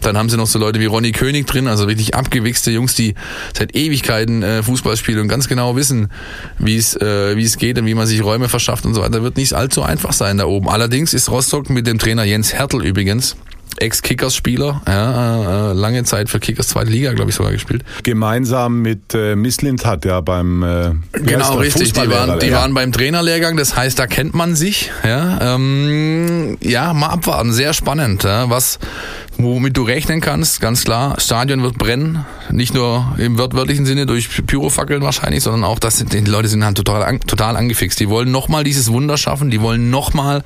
Dann haben sie noch so Leute wie Ronny König drin, also richtig abgewichste Jungs, die seit Ewigkeiten äh, Fußball spielen und ganz genau wissen, wie es äh, es geht und wie man sich Räume verschafft und so weiter. Wird nicht allzu einfach sein da oben. Allerdings ist Rostock mit dem Trainer Jens Hertel übrigens Ex-Kickers-Spieler, ja, äh, lange Zeit für Kickers zweite Liga, glaube ich, sogar gespielt. Gemeinsam mit äh, Misslint hat ja beim äh, Genau, richtig. Die waren, die ja. waren beim Trainerlehrgang, das heißt, da kennt man sich. Ja, ähm, ja mal abwarten, sehr spannend. Ja, was, womit du rechnen kannst, ganz klar. Stadion wird brennen, nicht nur im wörtlichen Sinne durch Pyrofackeln wahrscheinlich, sondern auch, dass die Leute sind halt total, total angefixt. Die wollen nochmal dieses Wunder schaffen, die wollen nochmal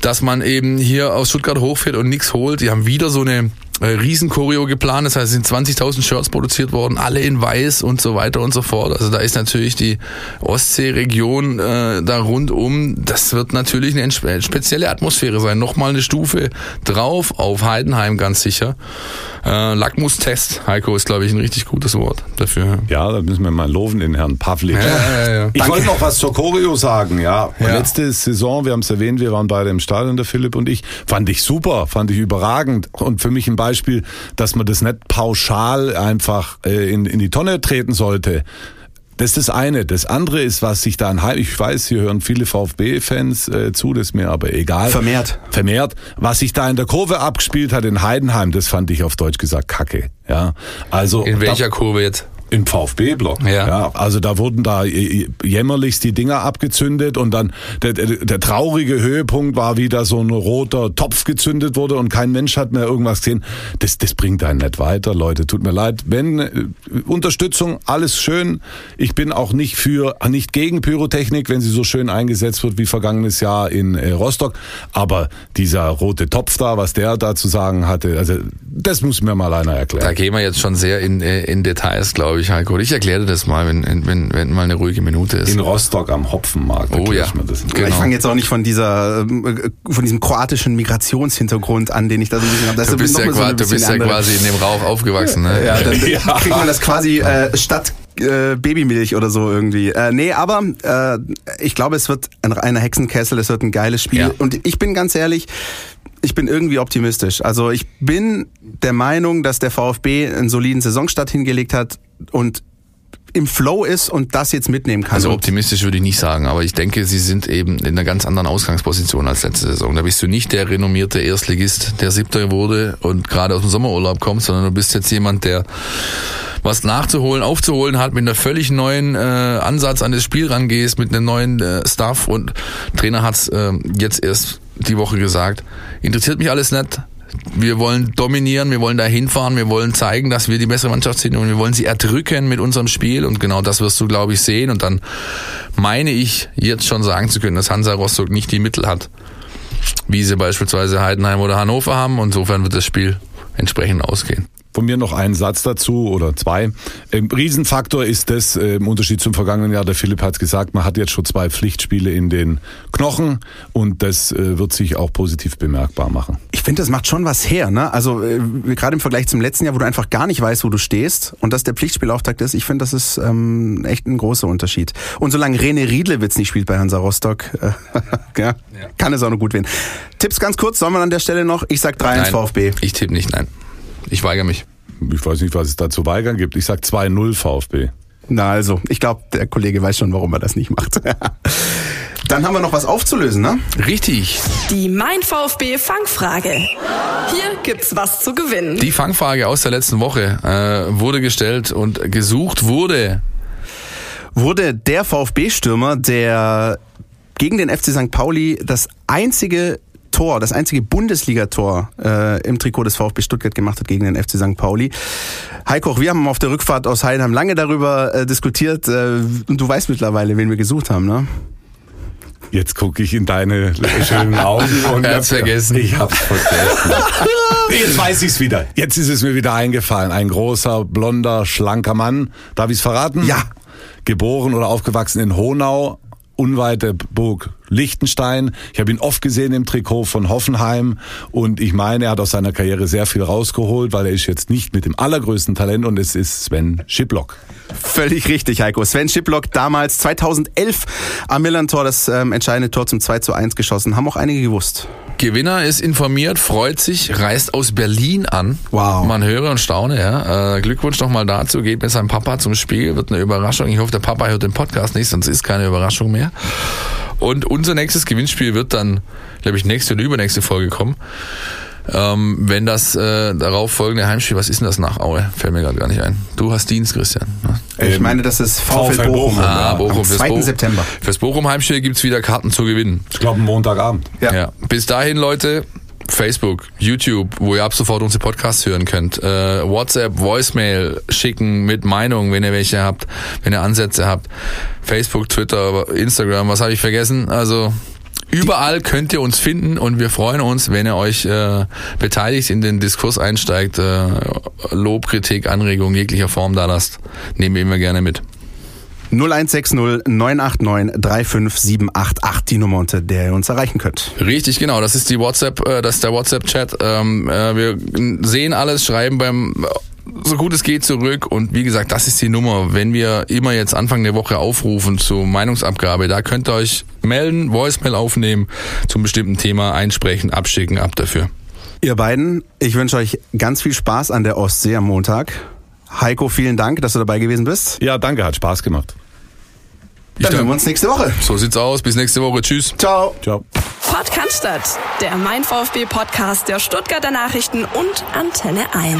dass man eben hier aus Stuttgart hochfährt und nichts holt. Die haben wieder so eine Riesenchoreo geplant, das heißt, es sind 20.000 Shirts produziert worden, alle in weiß und so weiter und so fort. Also da ist natürlich die Ostseeregion äh, da rundum, das wird natürlich eine spezielle Atmosphäre sein. Nochmal eine Stufe drauf auf Heidenheim ganz sicher. Äh, Lackmustest, Heiko, ist glaube ich ein richtig gutes Wort dafür. Ja, da müssen wir mal loben, den Herrn Pavlic. Ja, ja, ja. Ich wollte noch was zur Choreo sagen, ja. Letzte Saison, wir haben es erwähnt, wir waren beide im Stadion, der Philipp und ich, fand ich super, fand ich überragend und für mich ein Beispiel Beispiel, dass man das nicht pauschal einfach äh, in, in die Tonne treten sollte. Das ist das eine. Das andere ist, was sich da anheim, ich weiß, hier hören viele VfB-Fans äh, zu, das ist mir aber egal. Vermehrt. Vermehrt. Was sich da in der Kurve abgespielt hat in Heidenheim, das fand ich auf Deutsch gesagt kacke. Ja. Also. In welcher Kurve jetzt? Im VfB-Block. Ja. ja. Also da wurden da jämmerlichst die Dinger abgezündet und dann der, der, der, traurige Höhepunkt war wieder so ein roter Topf gezündet wurde und kein Mensch hat mehr irgendwas gesehen. Das, das bringt einen nicht weiter, Leute. Tut mir leid. Wenn äh, Unterstützung, alles schön. Ich bin auch nicht für, nicht gegen Pyrotechnik, wenn sie so schön eingesetzt wird wie vergangenes Jahr in äh, Rostock. Aber dieser rote Topf da, was der da zu sagen hatte, also das muss mir mal einer erklären. Da gehen wir jetzt schon sehr in, äh, in Details, glaube ich glaube ich, Heiko. Ich erkläre das mal, wenn, wenn, wenn mal eine ruhige Minute ist. In Rostock am Hopfenmarkt. Oh ja. Genau. Ich fange jetzt auch nicht von dieser, äh, von diesem kroatischen Migrationshintergrund an, den ich da so ein bisschen habe. Das du bist, ja, so du bist ja quasi in dem Rauch aufgewachsen, ne? Ja, dann ja. kriegt man das quasi äh, statt äh, Babymilch oder so irgendwie. Äh, nee, aber äh, ich glaube, es wird ein reiner Hexenkessel, es wird ein geiles Spiel. Ja. Und ich bin ganz ehrlich, ich bin irgendwie optimistisch. Also ich bin der Meinung, dass der VfB einen soliden Saisonstart hingelegt hat und im Flow ist und das jetzt mitnehmen kann. Also optimistisch würde ich nicht sagen, aber ich denke, sie sind eben in einer ganz anderen Ausgangsposition als letzte Saison. Da bist du nicht der renommierte Erstligist, der Siebter wurde und gerade aus dem Sommerurlaub kommt, sondern du bist jetzt jemand, der was nachzuholen, aufzuholen hat, mit einer völlig neuen äh, Ansatz an das Spiel rangehst, mit einem neuen äh, Stuff und Trainer hat's äh, jetzt erst die Woche gesagt, interessiert mich alles nicht, wir wollen dominieren, wir wollen da hinfahren, wir wollen zeigen, dass wir die bessere Mannschaft sind und wir wollen sie erdrücken mit unserem Spiel. Und genau das wirst du, glaube ich, sehen. Und dann meine ich jetzt schon sagen zu können, dass Hansa Rostock nicht die Mittel hat, wie sie beispielsweise Heidenheim oder Hannover haben. Und insofern wird das Spiel entsprechend ausgehen. Von mir noch einen Satz dazu oder zwei. Ähm, Riesenfaktor ist das, äh, im Unterschied zum vergangenen Jahr, der Philipp hat gesagt, man hat jetzt schon zwei Pflichtspiele in den Knochen und das äh, wird sich auch positiv bemerkbar machen. Ich finde, das macht schon was her. Ne? Also äh, gerade im Vergleich zum letzten Jahr, wo du einfach gar nicht weißt, wo du stehst und dass der Pflichtspielauftakt ist, ich finde, das ist ähm, echt ein großer Unterschied. Und solange René Riedlewitz nicht spielt bei Hansa Rostock, äh, ja, ja. kann es auch noch gut werden. Tipps ganz kurz, sollen wir an der Stelle noch? Ich sag 3-1 VfB. Ich tippe nicht, nein. Ich weigere mich. Ich weiß nicht, was es da zu weigern gibt. Ich sag 2-0 VfB. Na also, ich glaube, der Kollege weiß schon, warum er das nicht macht. Dann haben wir noch was aufzulösen, ne? Richtig. Die Mein VfB Fangfrage. Hier gibt's was zu gewinnen. Die Fangfrage aus der letzten Woche äh, wurde gestellt und gesucht wurde. Wurde der VfB-Stürmer, der gegen den FC St. Pauli das einzige Tor, das einzige Bundesligator äh, im Trikot des VfB Stuttgart gemacht hat gegen den FC St. Pauli. Heiko, wir haben auf der Rückfahrt aus Heidenheim lange darüber äh, diskutiert äh, und du weißt mittlerweile, wen wir gesucht haben, ne? Jetzt gucke ich in deine schönen Augen und Er hat's hab- vergessen. Ich hab's vergessen. Jetzt weiß ich's wieder. Jetzt ist es mir wieder eingefallen. Ein großer, blonder, schlanker Mann. Darf ich's verraten? Ja. Geboren oder aufgewachsen in Honau, unweit der Burg Liechtenstein. Ich habe ihn oft gesehen im Trikot von Hoffenheim und ich meine, er hat aus seiner Karriere sehr viel rausgeholt, weil er ist jetzt nicht mit dem allergrößten Talent und es ist Sven Schiplock. Völlig richtig, Heiko. Sven Schiplock damals 2011 am Millantor das ähm, entscheidende Tor zum 2 zu 1 geschossen. Haben auch einige gewusst. Gewinner ist informiert, freut sich, reist aus Berlin an. Wow. Man höre und staune, ja. Äh, Glückwunsch nochmal dazu, geht mit seinem Papa zum Spiel, wird eine Überraschung. Ich hoffe, der Papa hört den Podcast nicht, sonst ist keine Überraschung mehr. Und unser nächstes Gewinnspiel wird dann, glaube ich, nächste oder übernächste Folge kommen. Ähm, wenn das äh, darauf folgende Heimspiel, was ist denn das nach Aue? Fällt mir gerade gar nicht ein. Du hast Dienst, Christian. ne? Ich meine, das ist VfL VfL Bochum. Bochum. Ah, Bochum. Am Fürs 2. Bo- September. Fürs Bochum-Heimspiel gibt's wieder Karten zu gewinnen. Ich glaube, Montagabend. Ja. Ja. Bis dahin, Leute, Facebook, YouTube, wo ihr ab sofort unsere Podcasts hören könnt. Äh, WhatsApp, Voicemail schicken mit Meinung, wenn ihr welche habt, wenn ihr Ansätze habt. Facebook, Twitter, Instagram, was habe ich vergessen? Also überall könnt ihr uns finden und wir freuen uns, wenn ihr euch äh, beteiligt, in den Diskurs einsteigt, äh, Lob, Kritik, Anregung jeglicher Form da lasst. Nehmen wir immer gerne mit. 0160 989 35788 die Nummer, unter der ihr uns erreichen könnt. Richtig, genau. Das ist die WhatsApp, äh, das ist der WhatsApp-Chat. Ähm, äh, wir sehen alles, schreiben beim so gut es geht zurück und wie gesagt, das ist die Nummer. Wenn wir immer jetzt Anfang der Woche aufrufen zur Meinungsabgabe, da könnt ihr euch melden, Voicemail aufnehmen, zum bestimmten Thema einsprechen, abschicken, ab dafür. Ihr beiden, ich wünsche euch ganz viel Spaß an der Ostsee am Montag. Heiko, vielen Dank, dass du dabei gewesen bist. Ja, danke, hat Spaß gemacht. Dann hören wir uns nächste Woche. So sieht's aus. Bis nächste Woche. Tschüss. Ciao. Ciao. Podcast, der Mein VfB Podcast der Stuttgarter Nachrichten und Antenne 1.